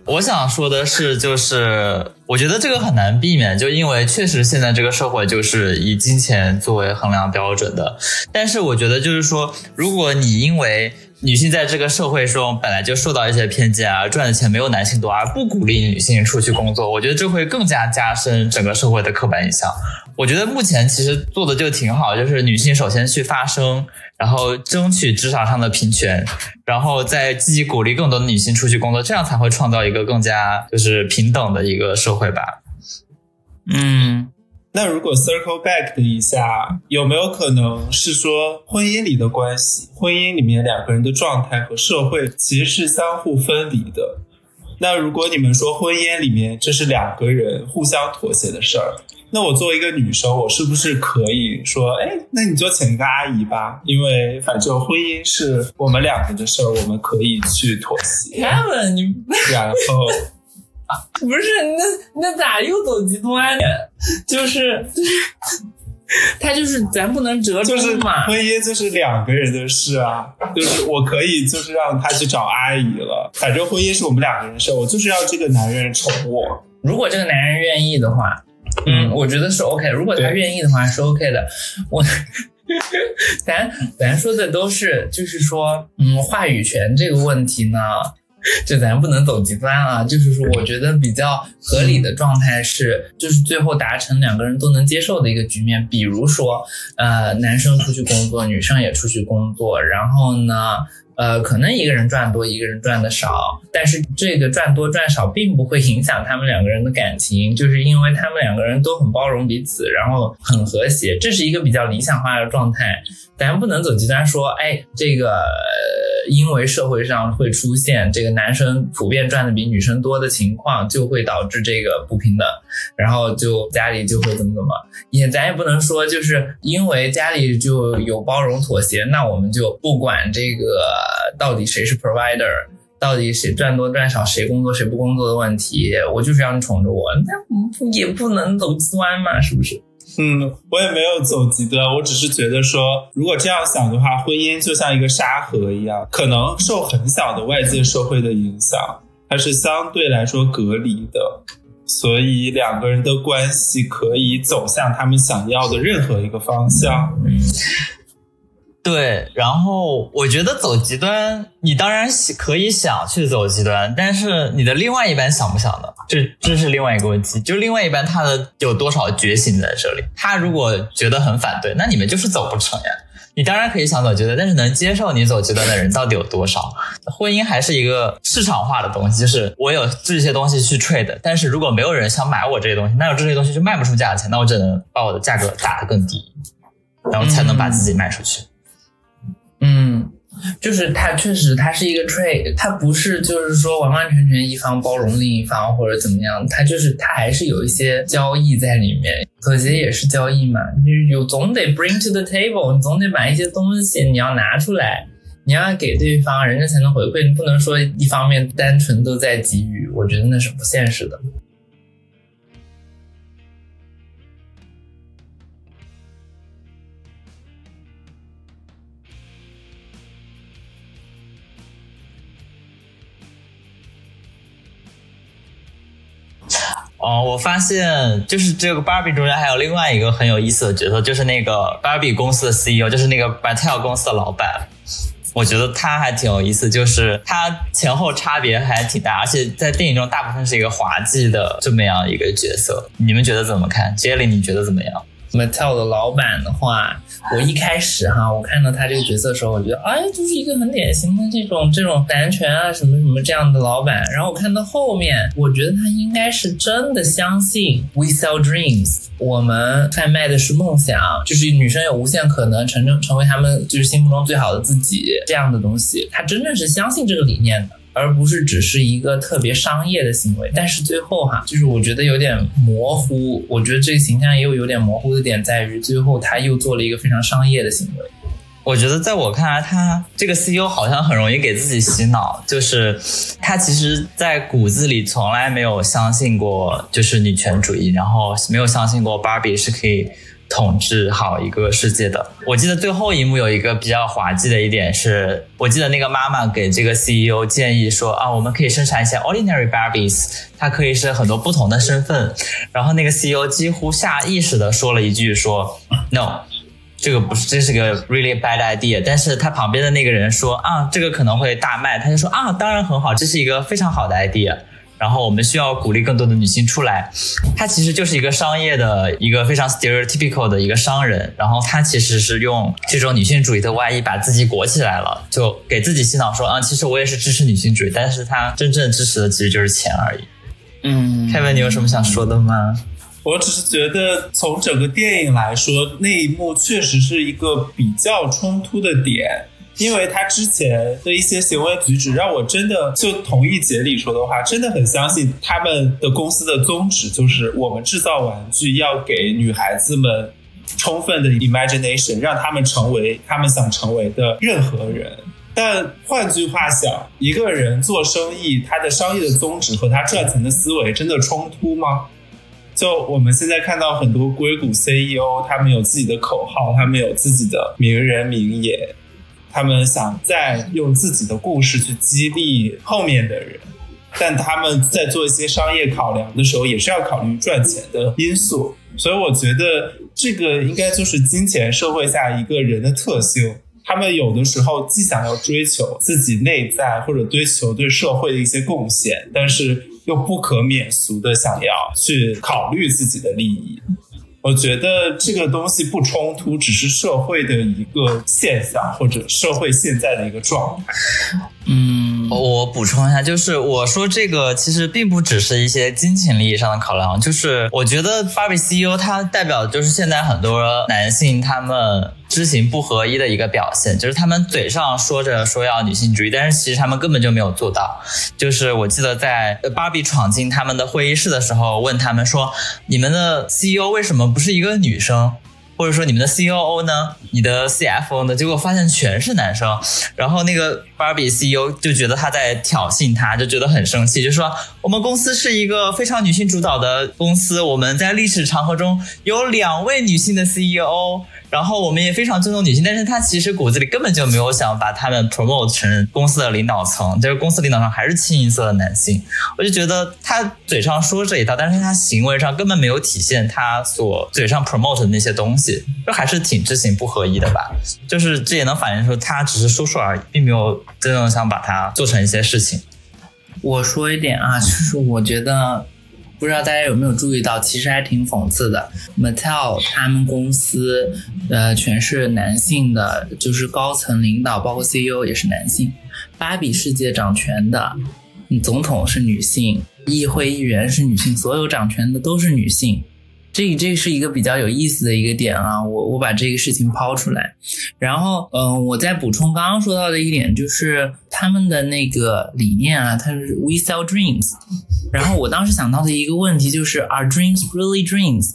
我想说的是，就是我觉得这个很难避免，就因为确实现在这个社会就是以金钱作为衡量标准的。但是我觉得就是说，如果你因为女性在这个社会中本来就受到一些偏见啊，赚的钱没有男性多，而不鼓励女性出去工作，我觉得这会更加加深整个社会的刻板印象。我觉得目前其实做的就挺好，就是女性首先去发声。然后争取职场上的平权，然后再积极鼓励更多的女性出去工作，这样才会创造一个更加就是平等的一个社会吧。嗯，那如果 circle back 的一下，有没有可能是说婚姻里的关系，婚姻里面两个人的状态和社会其实是相互分离的？那如果你们说婚姻里面这是两个人互相妥协的事儿？那我作为一个女生，我是不是可以说，哎，那你就请一个阿姨吧，因为反正婚姻是我们两个的事儿，我们可以去妥协。Kevin，你然后 不是那那咋又走极端呢？就是 他就是咱不能折就是中嘛。婚姻就是两个人的事啊，就是我可以就是让他去找阿姨了，反正婚姻是我们两个人的事，我就是要这个男人宠我。如果这个男人愿意的话，嗯，我觉得是 OK。如果他愿意的话，是 OK 的。我，咱咱说的都是，就是说，嗯，话语权这个问题呢，就咱不能走极端啊。就是说，我觉得比较合理的状态是，就是最后达成两个人都能接受的一个局面。比如说，呃，男生出去工作，女生也出去工作，然后呢。呃，可能一个人赚多，一个人赚的少，但是这个赚多赚少并不会影响他们两个人的感情，就是因为他们两个人都很包容彼此，然后很和谐，这是一个比较理想化的状态。咱不能走极端说，哎，这个、因为社会上会出现这个男生普遍赚的比女生多的情况，就会导致这个不平等，然后就家里就会怎么怎么，也咱也不能说就是因为家里就有包容妥协，那我们就不管这个到底谁是 provider。到底谁赚多赚少，谁工作谁不工作的问题，我就是让你宠着我，那也不能走极端嘛，是不是？嗯，我也没有走极端，我只是觉得说，如果这样想的话，婚姻就像一个沙盒一样，可能受很小的外界社会的影响，它是相对来说隔离的，所以两个人的关系可以走向他们想要的任何一个方向。对，然后我觉得走极端，你当然可以想去走极端，但是你的另外一半想不想呢？这这是另外一个问题，就另外一半他的有多少觉醒在这里？他如果觉得很反对，那你们就是走不成呀。你当然可以想走极端，但是能接受你走极端的人到底有多少？婚姻还是一个市场化的东西，就是我有这些东西去 trade，但是如果没有人想买我这些东西，那我这些东西就卖不出价钱，那我只能把我的价格打得更低，然后才能把自己卖出去。嗯就是它确实它是一个 trade，它不是就是说完完全全一方包容另一方或者怎么样，它就是它还是有一些交易在里面，妥协也是交易嘛，就是有总得 bring to the table，你总得把一些东西你要拿出来，你要给对方，人家才能回馈，你不能说一方面单纯都在给予，我觉得那是不现实的。哦，我发现就是这个芭比中间还有另外一个很有意思的角色，就是那个芭比公司的 CEO，就是那个 b a t t e l 公司的老板。我觉得他还挺有意思，就是他前后差别还挺大，而且在电影中大部分是一个滑稽的这么样一个角色。你们觉得怎么看？Jelly，你觉得怎么样？Mattel 的老板的话，我一开始哈，我看到他这个角色的时候，我觉得哎，就是一个很典型的这种这种男权啊什么什么这样的老板。然后我看到后面，我觉得他应该是真的相信 We sell dreams，我们贩卖的是梦想，就是女生有无限可能成成成为他们就是心目中最好的自己这样的东西。他真正是相信这个理念的。而不是只是一个特别商业的行为，但是最后哈，就是我觉得有点模糊。我觉得这个形象也有有点模糊的点在于，最后他又做了一个非常商业的行为。我觉得在我看来，他这个 CEO 好像很容易给自己洗脑，就是他其实，在骨子里从来没有相信过就是女权主义，然后没有相信过芭比是可以。统治好一个世界的。我记得最后一幕有一个比较滑稽的一点是，我记得那个妈妈给这个 CEO 建议说啊，我们可以生产一些 ordinary Barbies，它可以是很多不同的身份。然后那个 CEO 几乎下意识的说了一句说 no，这个不是，这是个 really bad idea。但是他旁边的那个人说啊，这个可能会大卖，他就说啊，当然很好，这是一个非常好的 idea。然后我们需要鼓励更多的女性出来，他其实就是一个商业的一个非常 stereotypical 的一个商人，然后他其实是用这种女性主义的外衣把自己裹起来了，就给自己洗脑说啊，其实我也是支持女性主义，但是他真正支持的其实就是钱而已。嗯，Kevin，你有什么想说的吗？我只是觉得从整个电影来说，那一幕确实是一个比较冲突的点。因为他之前的一些行为举止，让我真的就同意杰里说的话，真的很相信他们的公司的宗旨就是我们制造玩具要给女孩子们充分的 imagination，让他们成为他们想成为的任何人。但换句话想，一个人做生意，他的商业的宗旨和他赚钱的思维真的冲突吗？就我们现在看到很多硅谷 CEO，他们有自己的口号，他们有自己的名人名言。他们想再用自己的故事去激励后面的人，但他们在做一些商业考量的时候，也是要考虑赚钱的因素。所以我觉得这个应该就是金钱社会下一个人的特性。他们有的时候既想要追求自己内在或者追求对社会的一些贡献，但是又不可免俗的想要去考虑自己的利益。我觉得这个东西不冲突，只是社会的一个现象，或者社会现在的一个状态。嗯，我补充一下，就是我说这个其实并不只是一些金钱利益上的考量，就是我觉得芭比 CEO 它代表就是现在很多男性他们。知行不合一的一个表现，就是他们嘴上说着说要女性主义，但是其实他们根本就没有做到。就是我记得在芭比闯进他们的会议室的时候，问他们说：“你们的 CEO 为什么不是一个女生？或者说你们的 COO 呢？你的 CFO 呢？”结果发现全是男生。然后那个芭比 CEO 就觉得他在挑衅他，就觉得很生气，就说：“我们公司是一个非常女性主导的公司，我们在历史长河中有两位女性的 CEO。”然后我们也非常尊重女性，但是他其实骨子里根本就没有想把他们 promote 成公司的领导层，就是公司领导层还是清一色的男性。我就觉得他嘴上说这一套，但是他行为上根本没有体现他所嘴上 promote 的那些东西，就还是挺知行不合一的吧。就是这也能反映出他只是说说而已，并没有真正想把它做成一些事情。我说一点啊，就是我觉得。不知道大家有没有注意到，其实还挺讽刺的。Mattel 他们公司，呃，全是男性的，就是高层领导，包括 CEO 也是男性。芭比世界掌权的，总统是女性，议会议员是女性，所有掌权的都是女性。这这是一个比较有意思的一个点啊，我我把这个事情抛出来，然后嗯，我再补充刚刚说到的一点，就是他们的那个理念啊，它是 We sell dreams，然后我当时想到的一个问题就是 Are dreams really dreams？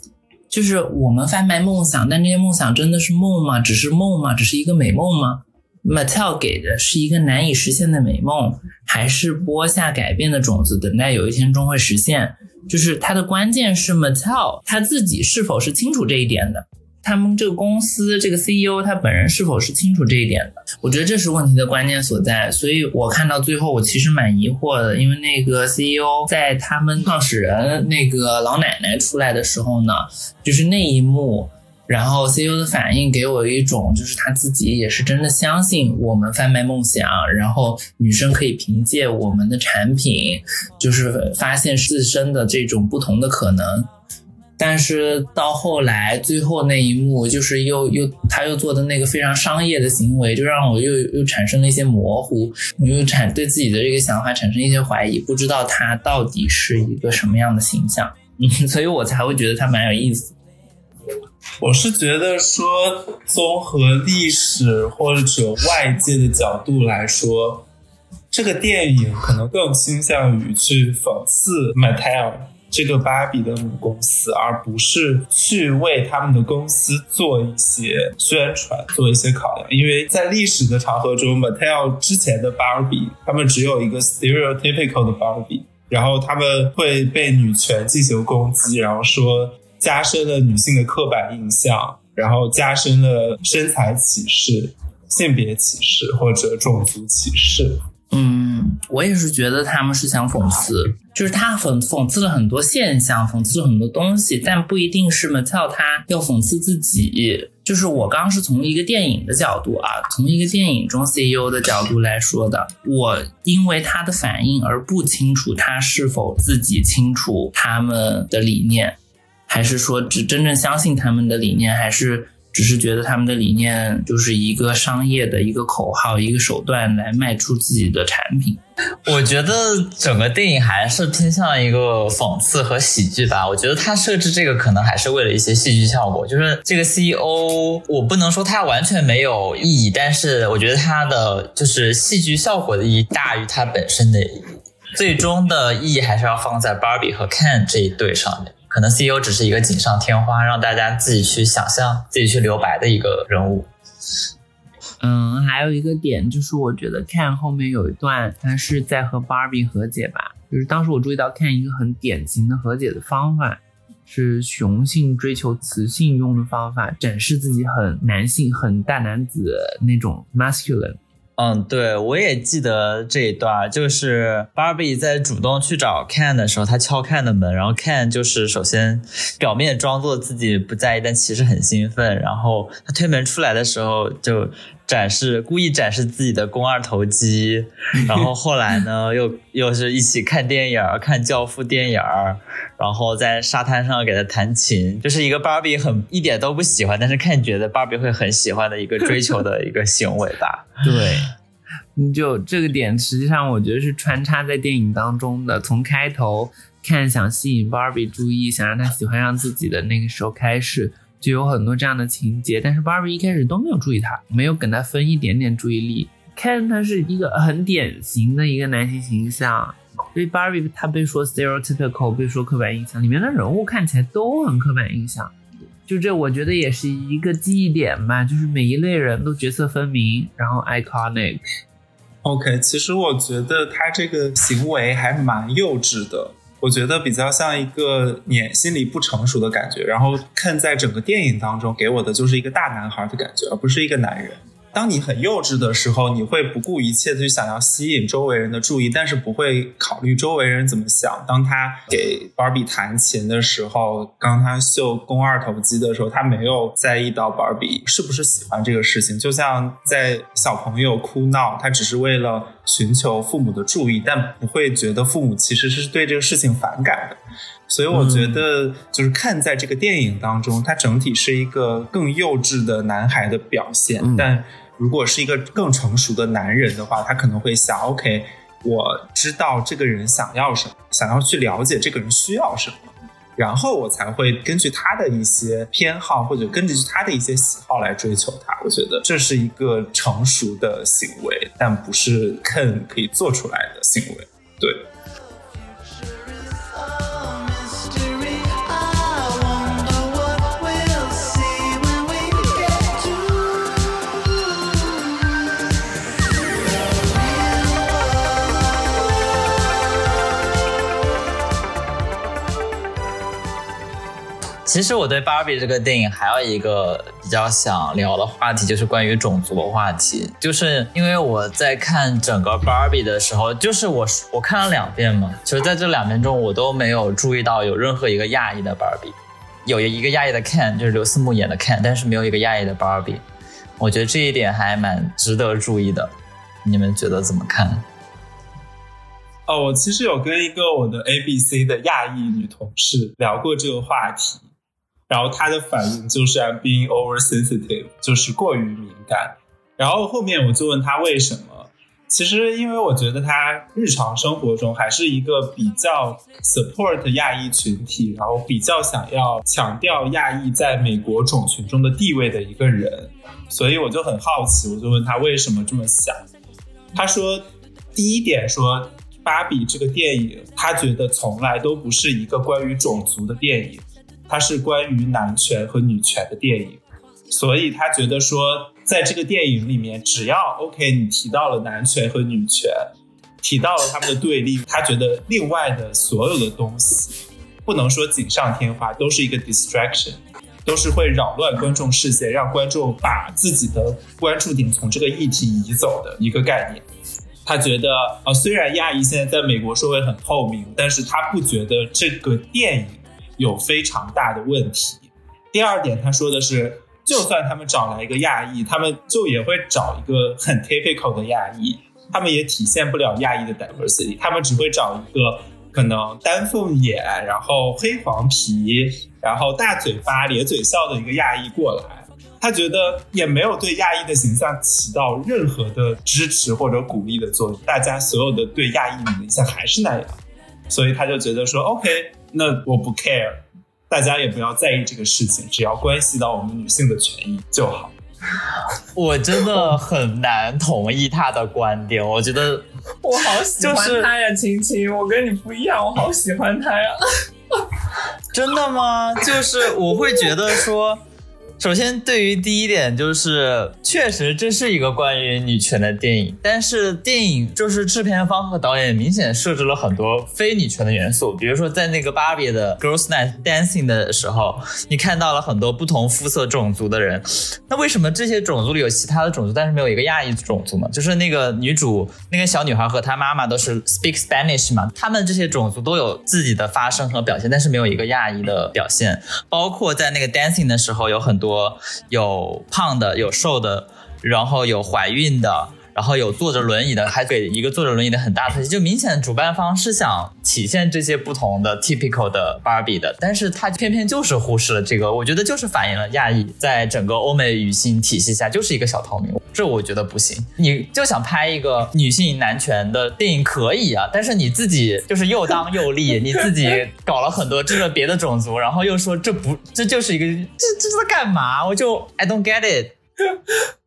就是我们贩卖梦想，但这些梦想真的是梦吗？只是梦吗？只是一个美梦吗？Mattel 给的是一个难以实现的美梦，还是播下改变的种子，等待有一天终会实现？就是它的关键是 Mattel 他自己是否是清楚这一点的？他们这个公司这个 CEO 他本人是否是清楚这一点的？我觉得这是问题的关键所在。所以我看到最后，我其实蛮疑惑的，因为那个 CEO 在他们创始人那个老奶奶出来的时候呢，就是那一幕。然后 CEO 的反应给我一种，就是他自己也是真的相信我们贩卖梦想，然后女生可以凭借我们的产品，就是发现自身的这种不同的可能。但是到后来最后那一幕，就是又又他又做的那个非常商业的行为，就让我又又产生了一些模糊，我又产对自己的这个想法产生一些怀疑，不知道他到底是一个什么样的形象，嗯 所以我才会觉得他蛮有意思。我是觉得说，综合历史或者外界的角度来说，这个电影可能更倾向于去讽刺 Mattel 这个芭比的母公司，而不是去为他们的公司做一些宣传、做一些考量。因为在历史的长河中，Mattel 之前的芭比，他们只有一个 stereotypical 的芭比，然后他们会被女权进行攻击，然后说加深了女性的刻板印象，然后加深了身材歧视、性别歧视或者种族歧视。嗯，我也是觉得他们是想讽刺，就是他讽讽刺了很多现象，讽刺了很多东西，但不一定是 Mattel 他要讽刺自己。就是我刚刚是从一个电影的角度啊，从一个电影中 CEO 的角度来说的。我因为他的反应而不清楚他是否自己清楚他们的理念，还是说只真正相信他们的理念，还是？只是觉得他们的理念就是一个商业的一个口号，一个手段来卖出自己的产品。我觉得整个电影还是偏向一个讽刺和喜剧吧。我觉得他设置这个可能还是为了一些戏剧效果。就是这个 CEO，我不能说他完全没有意义，但是我觉得他的就是戏剧效果的意义大于它本身的意义。最终的意义还是要放在 Barbie 和 Ken 这一对上面。可能 CEO 只是一个锦上添花，让大家自己去想象、自己去留白的一个人物。嗯，还有一个点就是，我觉得 Ken 后面有一段，他是在和 Barbie 和解吧。就是当时我注意到 Ken 一个很典型的和解的方法，是雄性追求雌性用的方法，展示自己很男性、很大男子那种 masculine。嗯，对，我也记得这一段，就是 Barbie 在主动去找 Ken 的时候，他敲 Ken 的门，然后 Ken 就是首先表面装作自己不在意，但其实很兴奋，然后他推门出来的时候就。展示故意展示自己的肱二头肌，然后后来呢，又又是一起看电影看《教父》电影然后在沙滩上给他弹琴，就是一个芭比很一点都不喜欢，但是看觉得芭比会很喜欢的一个追求的一个行为吧。对，你就这个点，实际上我觉得是穿插在电影当中的，从开头看想吸引芭比注意，想让她喜欢上自己的那个时候开始。就有很多这样的情节，但是 Barbie 一开始都没有注意他，没有跟他分一点点注意力。Ken 他是一个很典型的一个男性形象，所以 Barbie 他被说 stereotypical，被说刻板印象，里面的人物看起来都很刻板印象。就这，我觉得也是一个记忆点吧，就是每一类人都角色分明，然后 iconic。OK，其实我觉得他这个行为还蛮幼稚的。我觉得比较像一个年心理不成熟的感觉，然后看在整个电影当中给我的就是一个大男孩的感觉，而不是一个男人。当你很幼稚的时候，你会不顾一切的去想要吸引周围人的注意，但是不会考虑周围人怎么想。当他给 Barbie 弹琴的时候，当他秀肱二头肌的时候，他没有在意到 Barbie 是不是喜欢这个事情。就像在小朋友哭闹，他只是为了寻求父母的注意，但不会觉得父母其实是对这个事情反感的。所以我觉得，就是看在这个电影当中，它整体是一个更幼稚的男孩的表现，但。如果是一个更成熟的男人的话，他可能会想：OK，我知道这个人想要什么，想要去了解这个人需要什么，然后我才会根据他的一些偏好或者根据他的一些喜好来追求他。我觉得这是一个成熟的行为，但不是 Ken 可以做出来的行为。其实我对芭比这个电影还有一个比较想聊的话题，就是关于种族的话题。就是因为我在看整个芭比的时候，就是我我看了两遍嘛，其实在这两遍中，我都没有注意到有任何一个亚裔的芭比，有一个亚裔的 Ken，就是刘思慕演的 Ken，但是没有一个亚裔的芭比。我觉得这一点还蛮值得注意的，你们觉得怎么看？哦，我其实有跟一个我的 A B C 的亚裔女同事聊过这个话题，然后他的反应就是 I'm being oversensitive，就是过于敏感。然后后面我就问他为什么，其实因为我觉得他日常生活中还是一个比较 support 亚裔群体，然后比较想要强调亚裔在美国种群中的地位的一个人，所以我就很好奇，我就问他为什么这么想。他说，第一点说。芭比这个电影，他觉得从来都不是一个关于种族的电影，它是关于男权和女权的电影。所以他觉得说，在这个电影里面，只要 OK，你提到了男权和女权，提到了他们的对立，他觉得另外的所有的东西，不能说锦上添花，都是一个 distraction，都是会扰乱观众视线，让观众把自己的关注点从这个议题移走的一个概念。他觉得，呃，虽然亚裔现在在美国社会很透明，但是他不觉得这个电影有非常大的问题。第二点，他说的是，就算他们找来一个亚裔，他们就也会找一个很 typical 的亚裔，他们也体现不了亚裔的 diversity，他们只会找一个可能丹凤眼，然后黑黄皮，然后大嘴巴咧嘴笑的一个亚裔过来。他觉得也没有对亚裔的形象起到任何的支持或者鼓励的作用，大家所有的对亚裔的印象还是那样，所以他就觉得说，OK，那我不 care，大家也不要在意这个事情，只要关系到我们女性的权益就好。我真的很难同意他的观点，我觉得我好喜欢他呀，青青，我跟你不一样，我好喜欢他呀。真的吗？就是我会觉得说。首先，对于第一点，就是确实这是一个关于女权的电影，但是电影就是制片方和导演明显设置了很多非女权的元素，比如说在那个芭比的 Girls Night Dancing 的时候，你看到了很多不同肤色种族的人，那为什么这些种族里有其他的种族，但是没有一个亚裔种族呢？就是那个女主那个小女孩和她妈妈都是 speak Spanish 嘛，他们这些种族都有自己的发声和表现，但是没有一个亚裔的表现，包括在那个 Dancing 的时候有很多。有胖的，有瘦的，然后有怀孕的。然后有坐着轮椅的，还给一个坐着轮椅的很大特写，就明显主办方是想体现这些不同的 typical 的 Barbie 的，但是他偏偏就是忽视了这个，我觉得就是反映了亚裔在整个欧美女性体系下就是一个小透明，这我觉得不行。你就想拍一个女性男权的电影可以啊，但是你自己就是又当又立，你自己搞了很多这个别的种族，然后又说这不这就是一个这这是在干嘛？我就 I don't get it。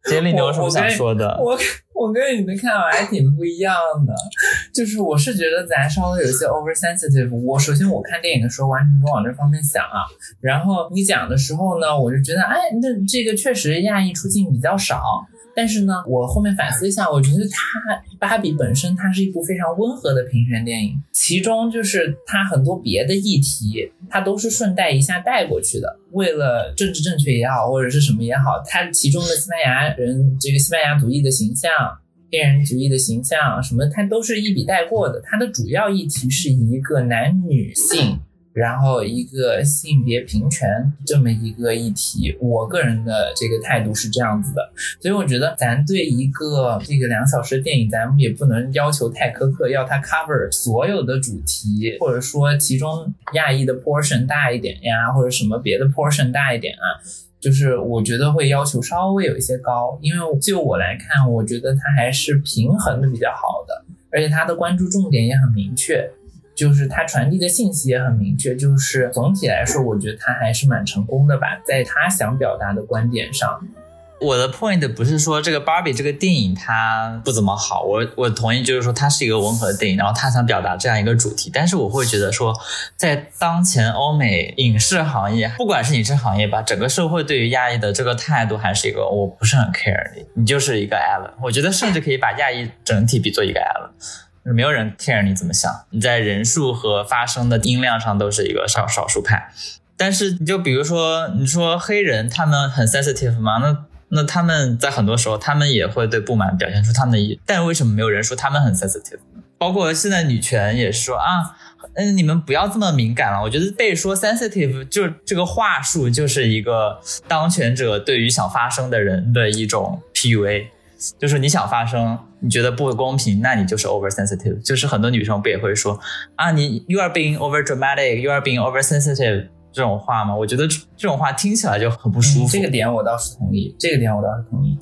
杰里，你有什么想说的？我我跟你的看法还挺不一样的，就是我是觉得咱稍微有些 oversensitive。我首先我看电影的时候完全不往这方面想啊，然后你讲的时候呢，我就觉得哎，那这个确实亚裔出镜比较少。但是呢，我后面反思一下，我觉得它芭比本身它是一部非常温和的平权电影，其中就是它很多别的议题，它都是顺带一下带过去的，为了政治正确也好，或者是什么也好，它其中的西班牙人这个西班牙主义的形象、黑人主义的形象什么，它都是一笔带过的，它的主要议题是一个男女性。然后一个性别平权这么一个议题，我个人的这个态度是这样子的，所以我觉得咱对一个这个两小时的电影，咱们也不能要求太苛刻，要它 cover 所有的主题，或者说其中亚裔的 portion 大一点呀，或者什么别的 portion 大一点啊，就是我觉得会要求稍微有一些高，因为就我来看，我觉得他还是平衡的比较好的，而且他的关注重点也很明确。就是他传递的信息也很明确，就是总体来说，我觉得他还是蛮成功的吧，在他想表达的观点上。我的 point 不是说这个芭比这个电影它不怎么好，我我同意，就是说它是一个温和的电影，然后他想表达这样一个主题，但是我会觉得说，在当前欧美影视行业，不管是影视行业吧，整个社会对于亚裔的这个态度还是一个我不是很 care 你，你就是一个 Allen，我觉得甚至可以把亚裔整体比作一个 Allen。没有人 care 你怎么想，你在人数和发声的音量上都是一个少少数派。但是你就比如说，你说黑人他们很 sensitive 吗？那那他们在很多时候他们也会对不满表现出他们的意，但为什么没有人说他们很 sensitive？包括现在女权也是说啊，嗯，你们不要这么敏感了。我觉得被说 sensitive 就这个话术就是一个当权者对于想发声的人的一种 PUA。就是你想发声，你觉得不公平，那你就是 oversensitive。就是很多女生不也会说啊，你 you are being over dramatic，you are being oversensitive 这种话吗？我觉得这种话听起来就很不舒服。这个点我倒是同意，这个点我倒是同意。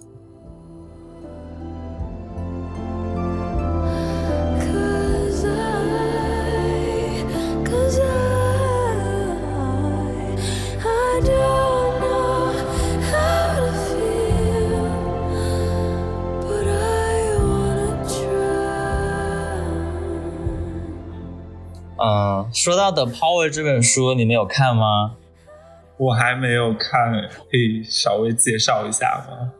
说到的《Power》这本书，你们有看吗？我还没有看，可以稍微介绍一下吗？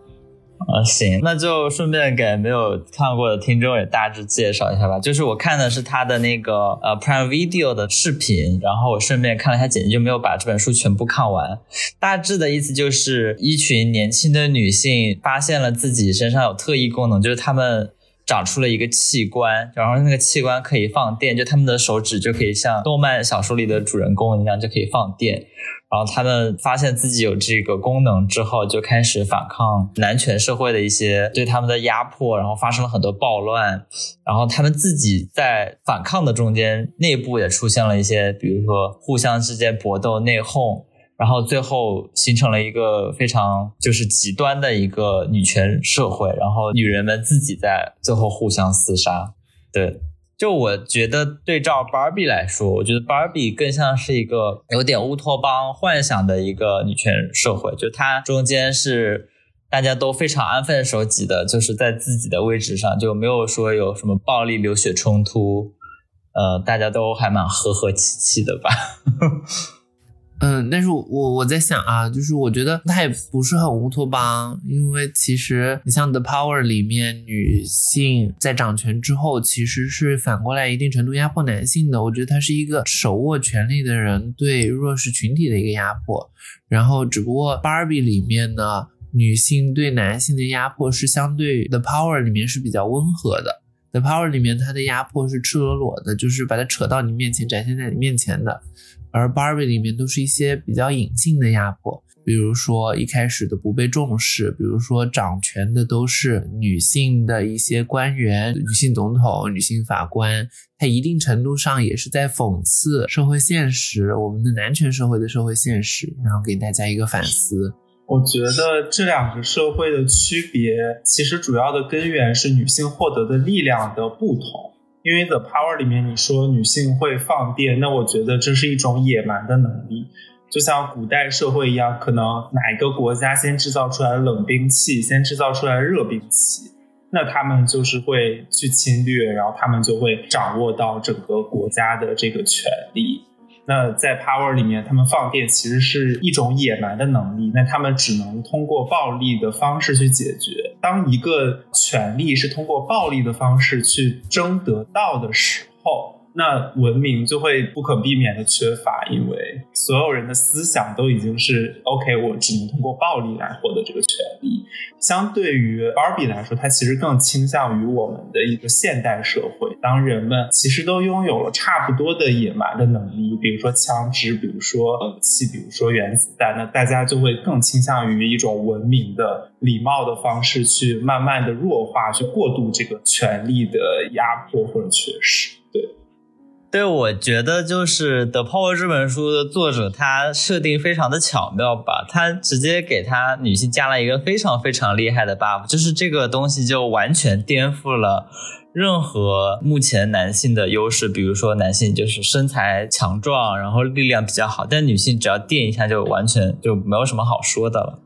啊，行，那就顺便给没有看过的听众也大致介绍一下吧。就是我看的是他的那个呃 Prime Video 的视频，然后我顺便看了一下简介，就没有把这本书全部看完。大致的意思就是一群年轻的女性发现了自己身上有特异功能，就是她们。长出了一个器官，然后那个器官可以放电，就他们的手指就可以像动漫小说里的主人公一样，就可以放电。然后他们发现自己有这个功能之后，就开始反抗男权社会的一些对他们的压迫，然后发生了很多暴乱。然后他们自己在反抗的中间，内部也出现了一些，比如说互相之间搏斗、内讧。然后最后形成了一个非常就是极端的一个女权社会，然后女人们自己在最后互相厮杀。对，就我觉得对照 Barbie 来说，我觉得 Barbie 更像是一个有点乌托邦幻想的一个女权社会，就它中间是大家都非常安分守己的，就是在自己的位置上，就没有说有什么暴力流血冲突，呃，大家都还蛮和和气气的吧。嗯，但是我我在想啊，就是我觉得它也不是很乌托邦，因为其实你像《The Power》里面，女性在掌权之后，其实是反过来一定程度压迫男性的。我觉得它是一个手握权力的人对弱势群体的一个压迫。然后，只不过《Barbie》里面呢，女性对男性的压迫是相对《The Power》里面是比较温和的。《The Power》里面它的压迫是赤裸裸的，就是把它扯到你面前，展现在你面前的。而 Barbie 里面都是一些比较隐性的压迫，比如说一开始的不被重视，比如说掌权的都是女性的一些官员、女性总统、女性法官，它一定程度上也是在讽刺社会现实，我们的男权社会的社会现实，然后给大家一个反思。我觉得这两个社会的区别，其实主要的根源是女性获得的力量的不同。因为《The Power》里面你说女性会放电，那我觉得这是一种野蛮的能力，就像古代社会一样，可能哪一个国家先制造出来冷兵器，先制造出来热兵器，那他们就是会去侵略，然后他们就会掌握到整个国家的这个权利。那在 Power 里面，他们放电其实是一种野蛮的能力，那他们只能通过暴力的方式去解决。当一个权利是通过暴力的方式去争得到的时候，那文明就会不可避免的缺乏，因为所有人的思想都已经是 OK，我只能通过暴力来获得这个权利。相对于 Barbie 来说，它其实更倾向于我们的一个现代社会，当人们其实都拥有了差不多的野蛮的能力，比如说枪支，比如说武器，比如说原子弹，那大家就会更倾向于一种文明的、礼貌的方式去慢慢的弱化，去过渡这个权力的压迫或者缺失。对。对，我觉得就是《The Power》这本书的作者，他设定非常的巧妙吧，他直接给他女性加了一个非常非常厉害的 buff，就是这个东西就完全颠覆了任何目前男性的优势，比如说男性就是身材强壮，然后力量比较好，但女性只要电一下就完全就没有什么好说的了。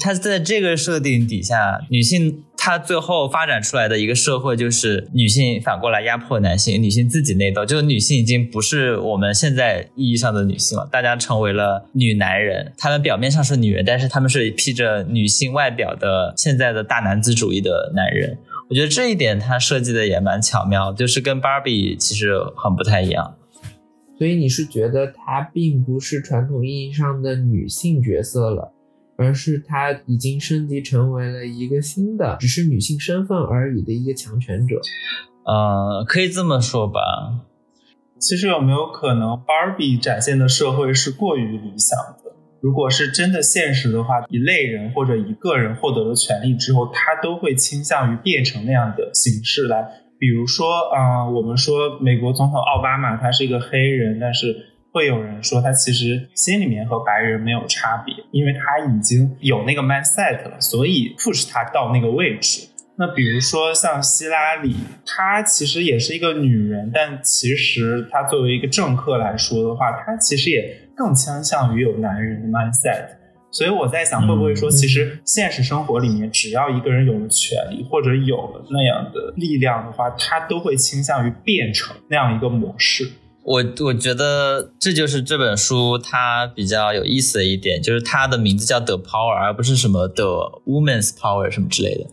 他在这个设定底下，女性他最后发展出来的一个社会，就是女性反过来压迫男性，女性自己内斗，就是女性已经不是我们现在意义上的女性了，大家成为了女男人。她们表面上是女人，但是她们是披着女性外表的现在的大男子主义的男人。我觉得这一点它设计的也蛮巧妙，就是跟芭比其实很不太一样。所以你是觉得她并不是传统意义上的女性角色了？而是她已经升级成为了一个新的，只是女性身份而已的一个强权者。呃，可以这么说吧。其实有没有可能，Barbie 展现的社会是过于理想的？如果是真的现实的话，一类人或者一个人获得了权利之后，他都会倾向于变成那样的形式来。比如说，啊、我们说美国总统奥巴马他是一个黑人，但是会有人说他其实心里面和白人没有差别，因为他已经有那个 mindset 了，所以 push 他到那个位置。那比如说像希拉里，她其实也是一个女人，但其实她作为一个政客来说的话，她其实也更倾向于有男人的 mindset。所以我在想，会不会说，其实现实生活里面，只要一个人有了权利或者有了那样的力量的话，他都会倾向于变成那样一个模式。我我觉得这就是这本书它比较有意思的一点，就是它的名字叫 The Power，而不是什么 The Woman's Power 什么之类的。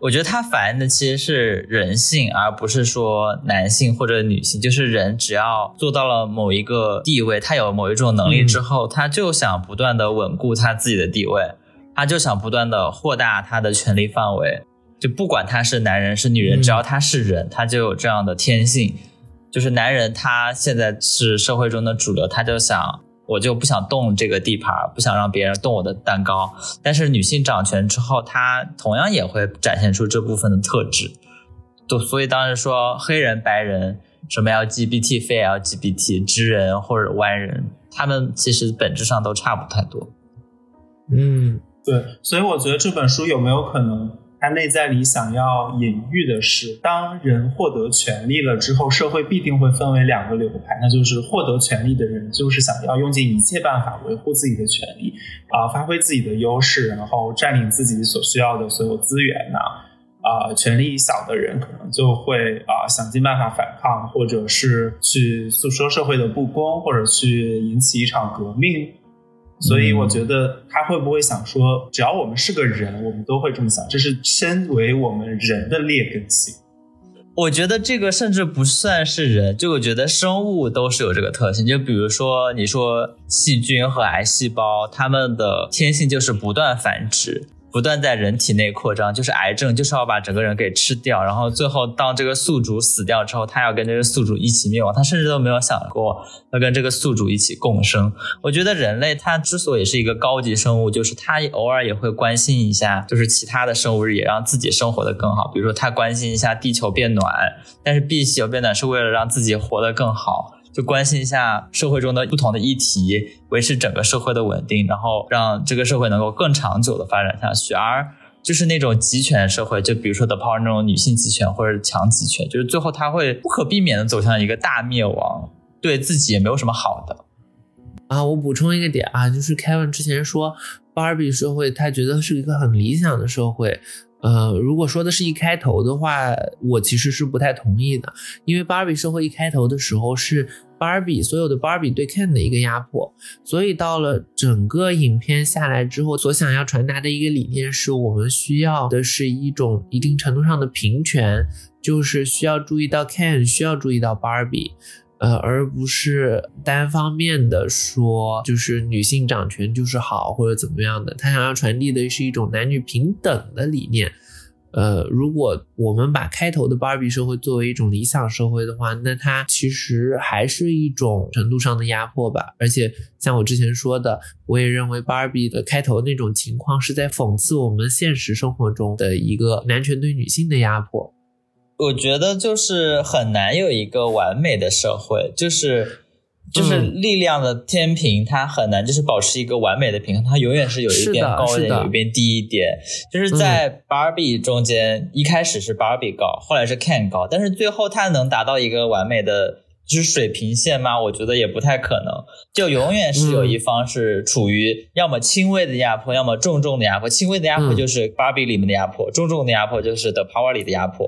我觉得它反映的其实是人性，而不是说男性或者女性。就是人只要做到了某一个地位，他有某一种能力之后，他就想不断的稳固他自己的地位，他就想不断的扩大他的权力范围。就不管他是男人是女人，嗯只要他是人，他就有这样的天性。就是男人他现在是社会中的主流，他就想我就不想动这个地盘，不想让别人动我的蛋糕。但是女性掌权之后，她同样也会展现出这部分的特质。都所以当时说黑人、白人、什么 LGBT、非 LGBT、直人或者弯人，他们其实本质上都差不太多。嗯对，所以我觉得这本书有没有可能，他内在里想要隐喻的是，当人获得权利了之后，社会必定会分为两个流派，那就是获得权利的人就是想要用尽一切办法维护自己的权利，啊、发挥自己的优势，然后占领自己所需要的所有资源呐、啊、权力小的人可能就会啊、想尽办法反抗，或者是去诉说社会的不公，或者去引起一场革命。所以我觉得他会不会想说，只要我们是个人，我们都会这么想，这是身为我们人的劣根性。我觉得这个甚至不算是人，就我觉得生物都是有这个特性。就比如说，你说细菌和癌细胞，它们的天性就是不断繁殖，不断在人体内扩张，就是癌症就是要把整个人给吃掉，然后最后当这个宿主死掉之后，他要跟这个宿主一起灭亡，他甚至都没有想过要跟这个宿主一起共生。我觉得人类他之所以是一个高级生物，就是他偶尔也会关心一下，就是其他的生物，也让自己生活的更好。比如说，他关心一下地球变暖，但是地球变暖是为了让自己活得更好。就关心一下社会中的不同的议题，维持整个社会的稳定，然后让这个社会能够更长久的发展下去。而就是那种集权社会，就比如说 The Power 那种女性集权或者强集权，就是最后它会不可避免的走向一个大灭亡，对自己也没有什么好的。啊，我补充一个点啊，就是 Kevin 之前说芭比社会，他觉得是一个很理想的社会。呃，如果说的是一开头的话，我其实是不太同意的，因为芭比社会一开头的时候是芭比所有的芭比对 Ken 的一个压迫，所以到了整个影片下来之后，所想要传达的一个理念是我们需要的是一种一定程度上的平权，就是需要注意到 Ken，需要注意到芭比。呃，而不是单方面的说，就是女性掌权就是好或者怎么样的。他想要传递的是一种男女平等的理念。呃，如果我们把开头的芭比社会作为一种理想社会的话，那它其实还是一种程度上的压迫吧。而且像我之前说的，我也认为芭比的开头那种情况是在讽刺我们现实生活中的一个男权对女性的压迫。我觉得就是很难有一个完美的社会，就是就是嗯力量的天平，它很难就是保持一个完美的平衡，它永远是有一是边高一点，有一边低一点。就是在 Barbie 中间，一开始是 Barbie 高，后来是 Ken 高，但是最后它能达到一个完美的。就是水平线吗？我觉得也不太可能，就永远是有一方是处于要么轻微的压迫，要么重重的压迫。轻微的压迫嗯就是 Barbie 里面的压迫，重重的压迫就是 The Power 里的压迫。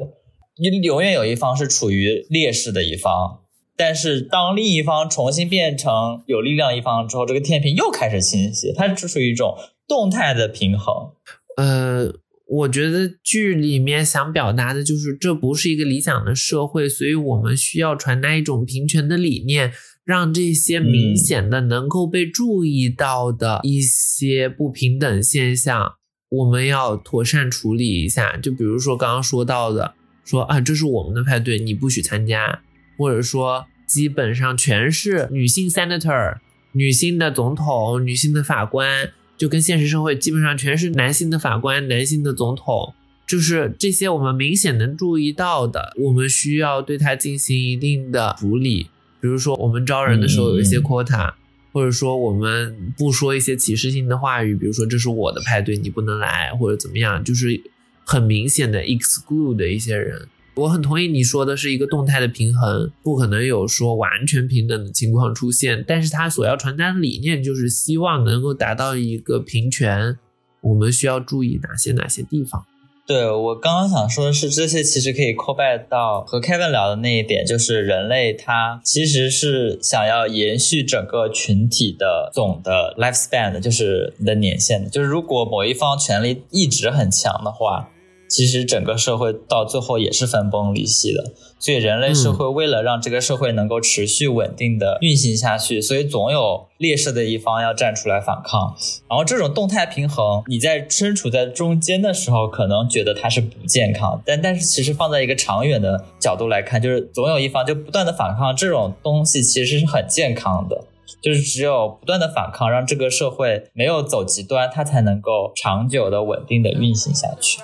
你永远有一方是处于劣势的一方，但是当另一方重新变成有力量一方之后，这个天平又开始倾斜，它只属于一种动态的平衡。呃，我觉得剧里面想表达的就是这不是一个理想的社会，所以我们需要传达一种平权的理念，让这些明嗯显的能够被注意到的一些不平等现象，我们要妥善处理一下。就比如说刚刚说到的，说啊，这是我们的派对，你不许参加，或者说基本上全是女性 senator。女性的总统、女性的法官，就跟现实社会基本上全是男性的法官、男性的总统，就是这些我们明显能注意到的，我们需要对它进行一定的处理。比如说，我们招人的时候有一些嗯 quota，、或者说我们不说一些歧视性的话语，比如说这是我的派对，你不能来，或者怎么样，就是很明显的 exclude 的一些人。我很同意你说的是一个动态的平衡，不可能有说完全平等的情况出现，但是它所要传达的理念就是希望能够达到一个平权。我们需要注意哪些哪些地方？对我刚刚想说的是，这些其实可以 call back 到和 Kevin 聊的那一点，就是人类它其实是想要延续整个群体的总的 lifespan 的，就是你的年限的。就是如果某一方权力一直很强的话，其实整个社会到最后也是分崩离析的。所以人类社会为了让这个社会能够持续稳定的运行下去，所以总有劣势的一方要站出来反抗。然后这种动态平衡，你在身处在中间的时候，可能觉得它是不健康，但但是其实放在一个长远的角度来看，就是总有一方就不断的反抗，这种东西其实是很健康的。就是只有不断的反抗，让这个社会没有走极端，它才能够长久的、稳定的运行下去。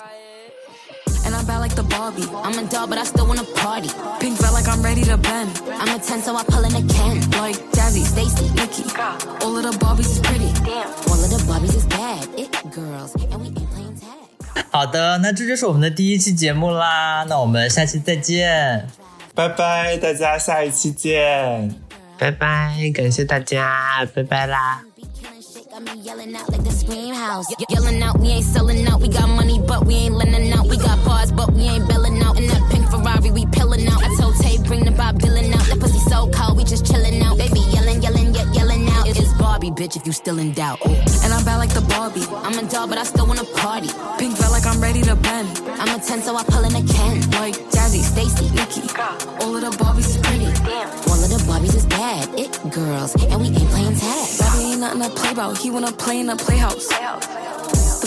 And I'm bad like the Barbie. I'm a doll, but I still wanna party. Pink felt like I'm ready to bend. I'm a 10, so I pull in a Ken. Like Jazzy, Stacy, Nikki. All of the Barbies is pretty. Damn. All of the Barbies is bad. It girls. And we ain't playing tag. 好的，那这就是我们的第一期节目啦，那我们下期再见。拜拜，大家下一期见。拜拜，感谢大家，拜拜啦。Me yelling out like the scream house. Ye- Yelling out, we ain't selling out. We got money, but we ain't lending out. We got bars, but we ain't belling out. In that pink Ferrari, we pillin' out. I told Tay, bring the Bob Dylan out. That pussy so cold, we just chillin' out. Baby yelling, yelling, yet yelling out. It's Barbie, bitch, if you still in doubt. And I'm bad like the Barbie. I'm a doll, but I still wanna party. Pink felt like I'm ready to bend. I'm a 10, so I pull in a Ken. Like Jazzy, Stacy, Nikki. All of the Barbies is pretty. All Barbies is bad. It girls, and we ain't playing tag. Bobby ain't nothing to play about. He wanna play in the playhouse. The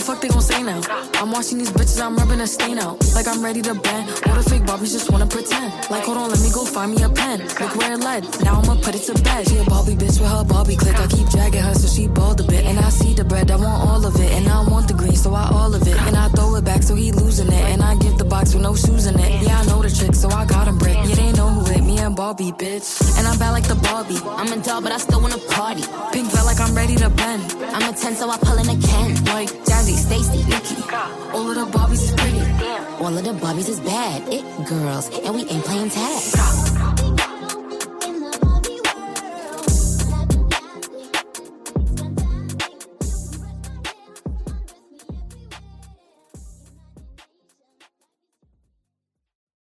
fuck they gon' say now? I'm watching these bitches, I'm rubbing a stain out. Like I'm ready to bend. All the fake Barbies just wanna pretend. Like, hold on, let me go find me a pen. Look where it led. Now I'ma put it to bed. She a Barbie bitch with her Barbie click. I keep dragging her so she bald a bit. And I see the bread, I want all of it. And I want the green, so I all of it. And I throw it back so he losing it. And I give the box with no shoes in it. Yeah, I know the trick, so I got him brick. Yeah, they know who it, me and Barbie, bitch. And I'm bad like the Barbie. I'm a doll, but I still wanna party. Pink felt like I'm ready to bend. I'm a 10, so I pull in a Ken. Like Stacy, Nikki. All of the Barbies is pretty. All of the Barbies is bad. It girls, and we ain't playing tag.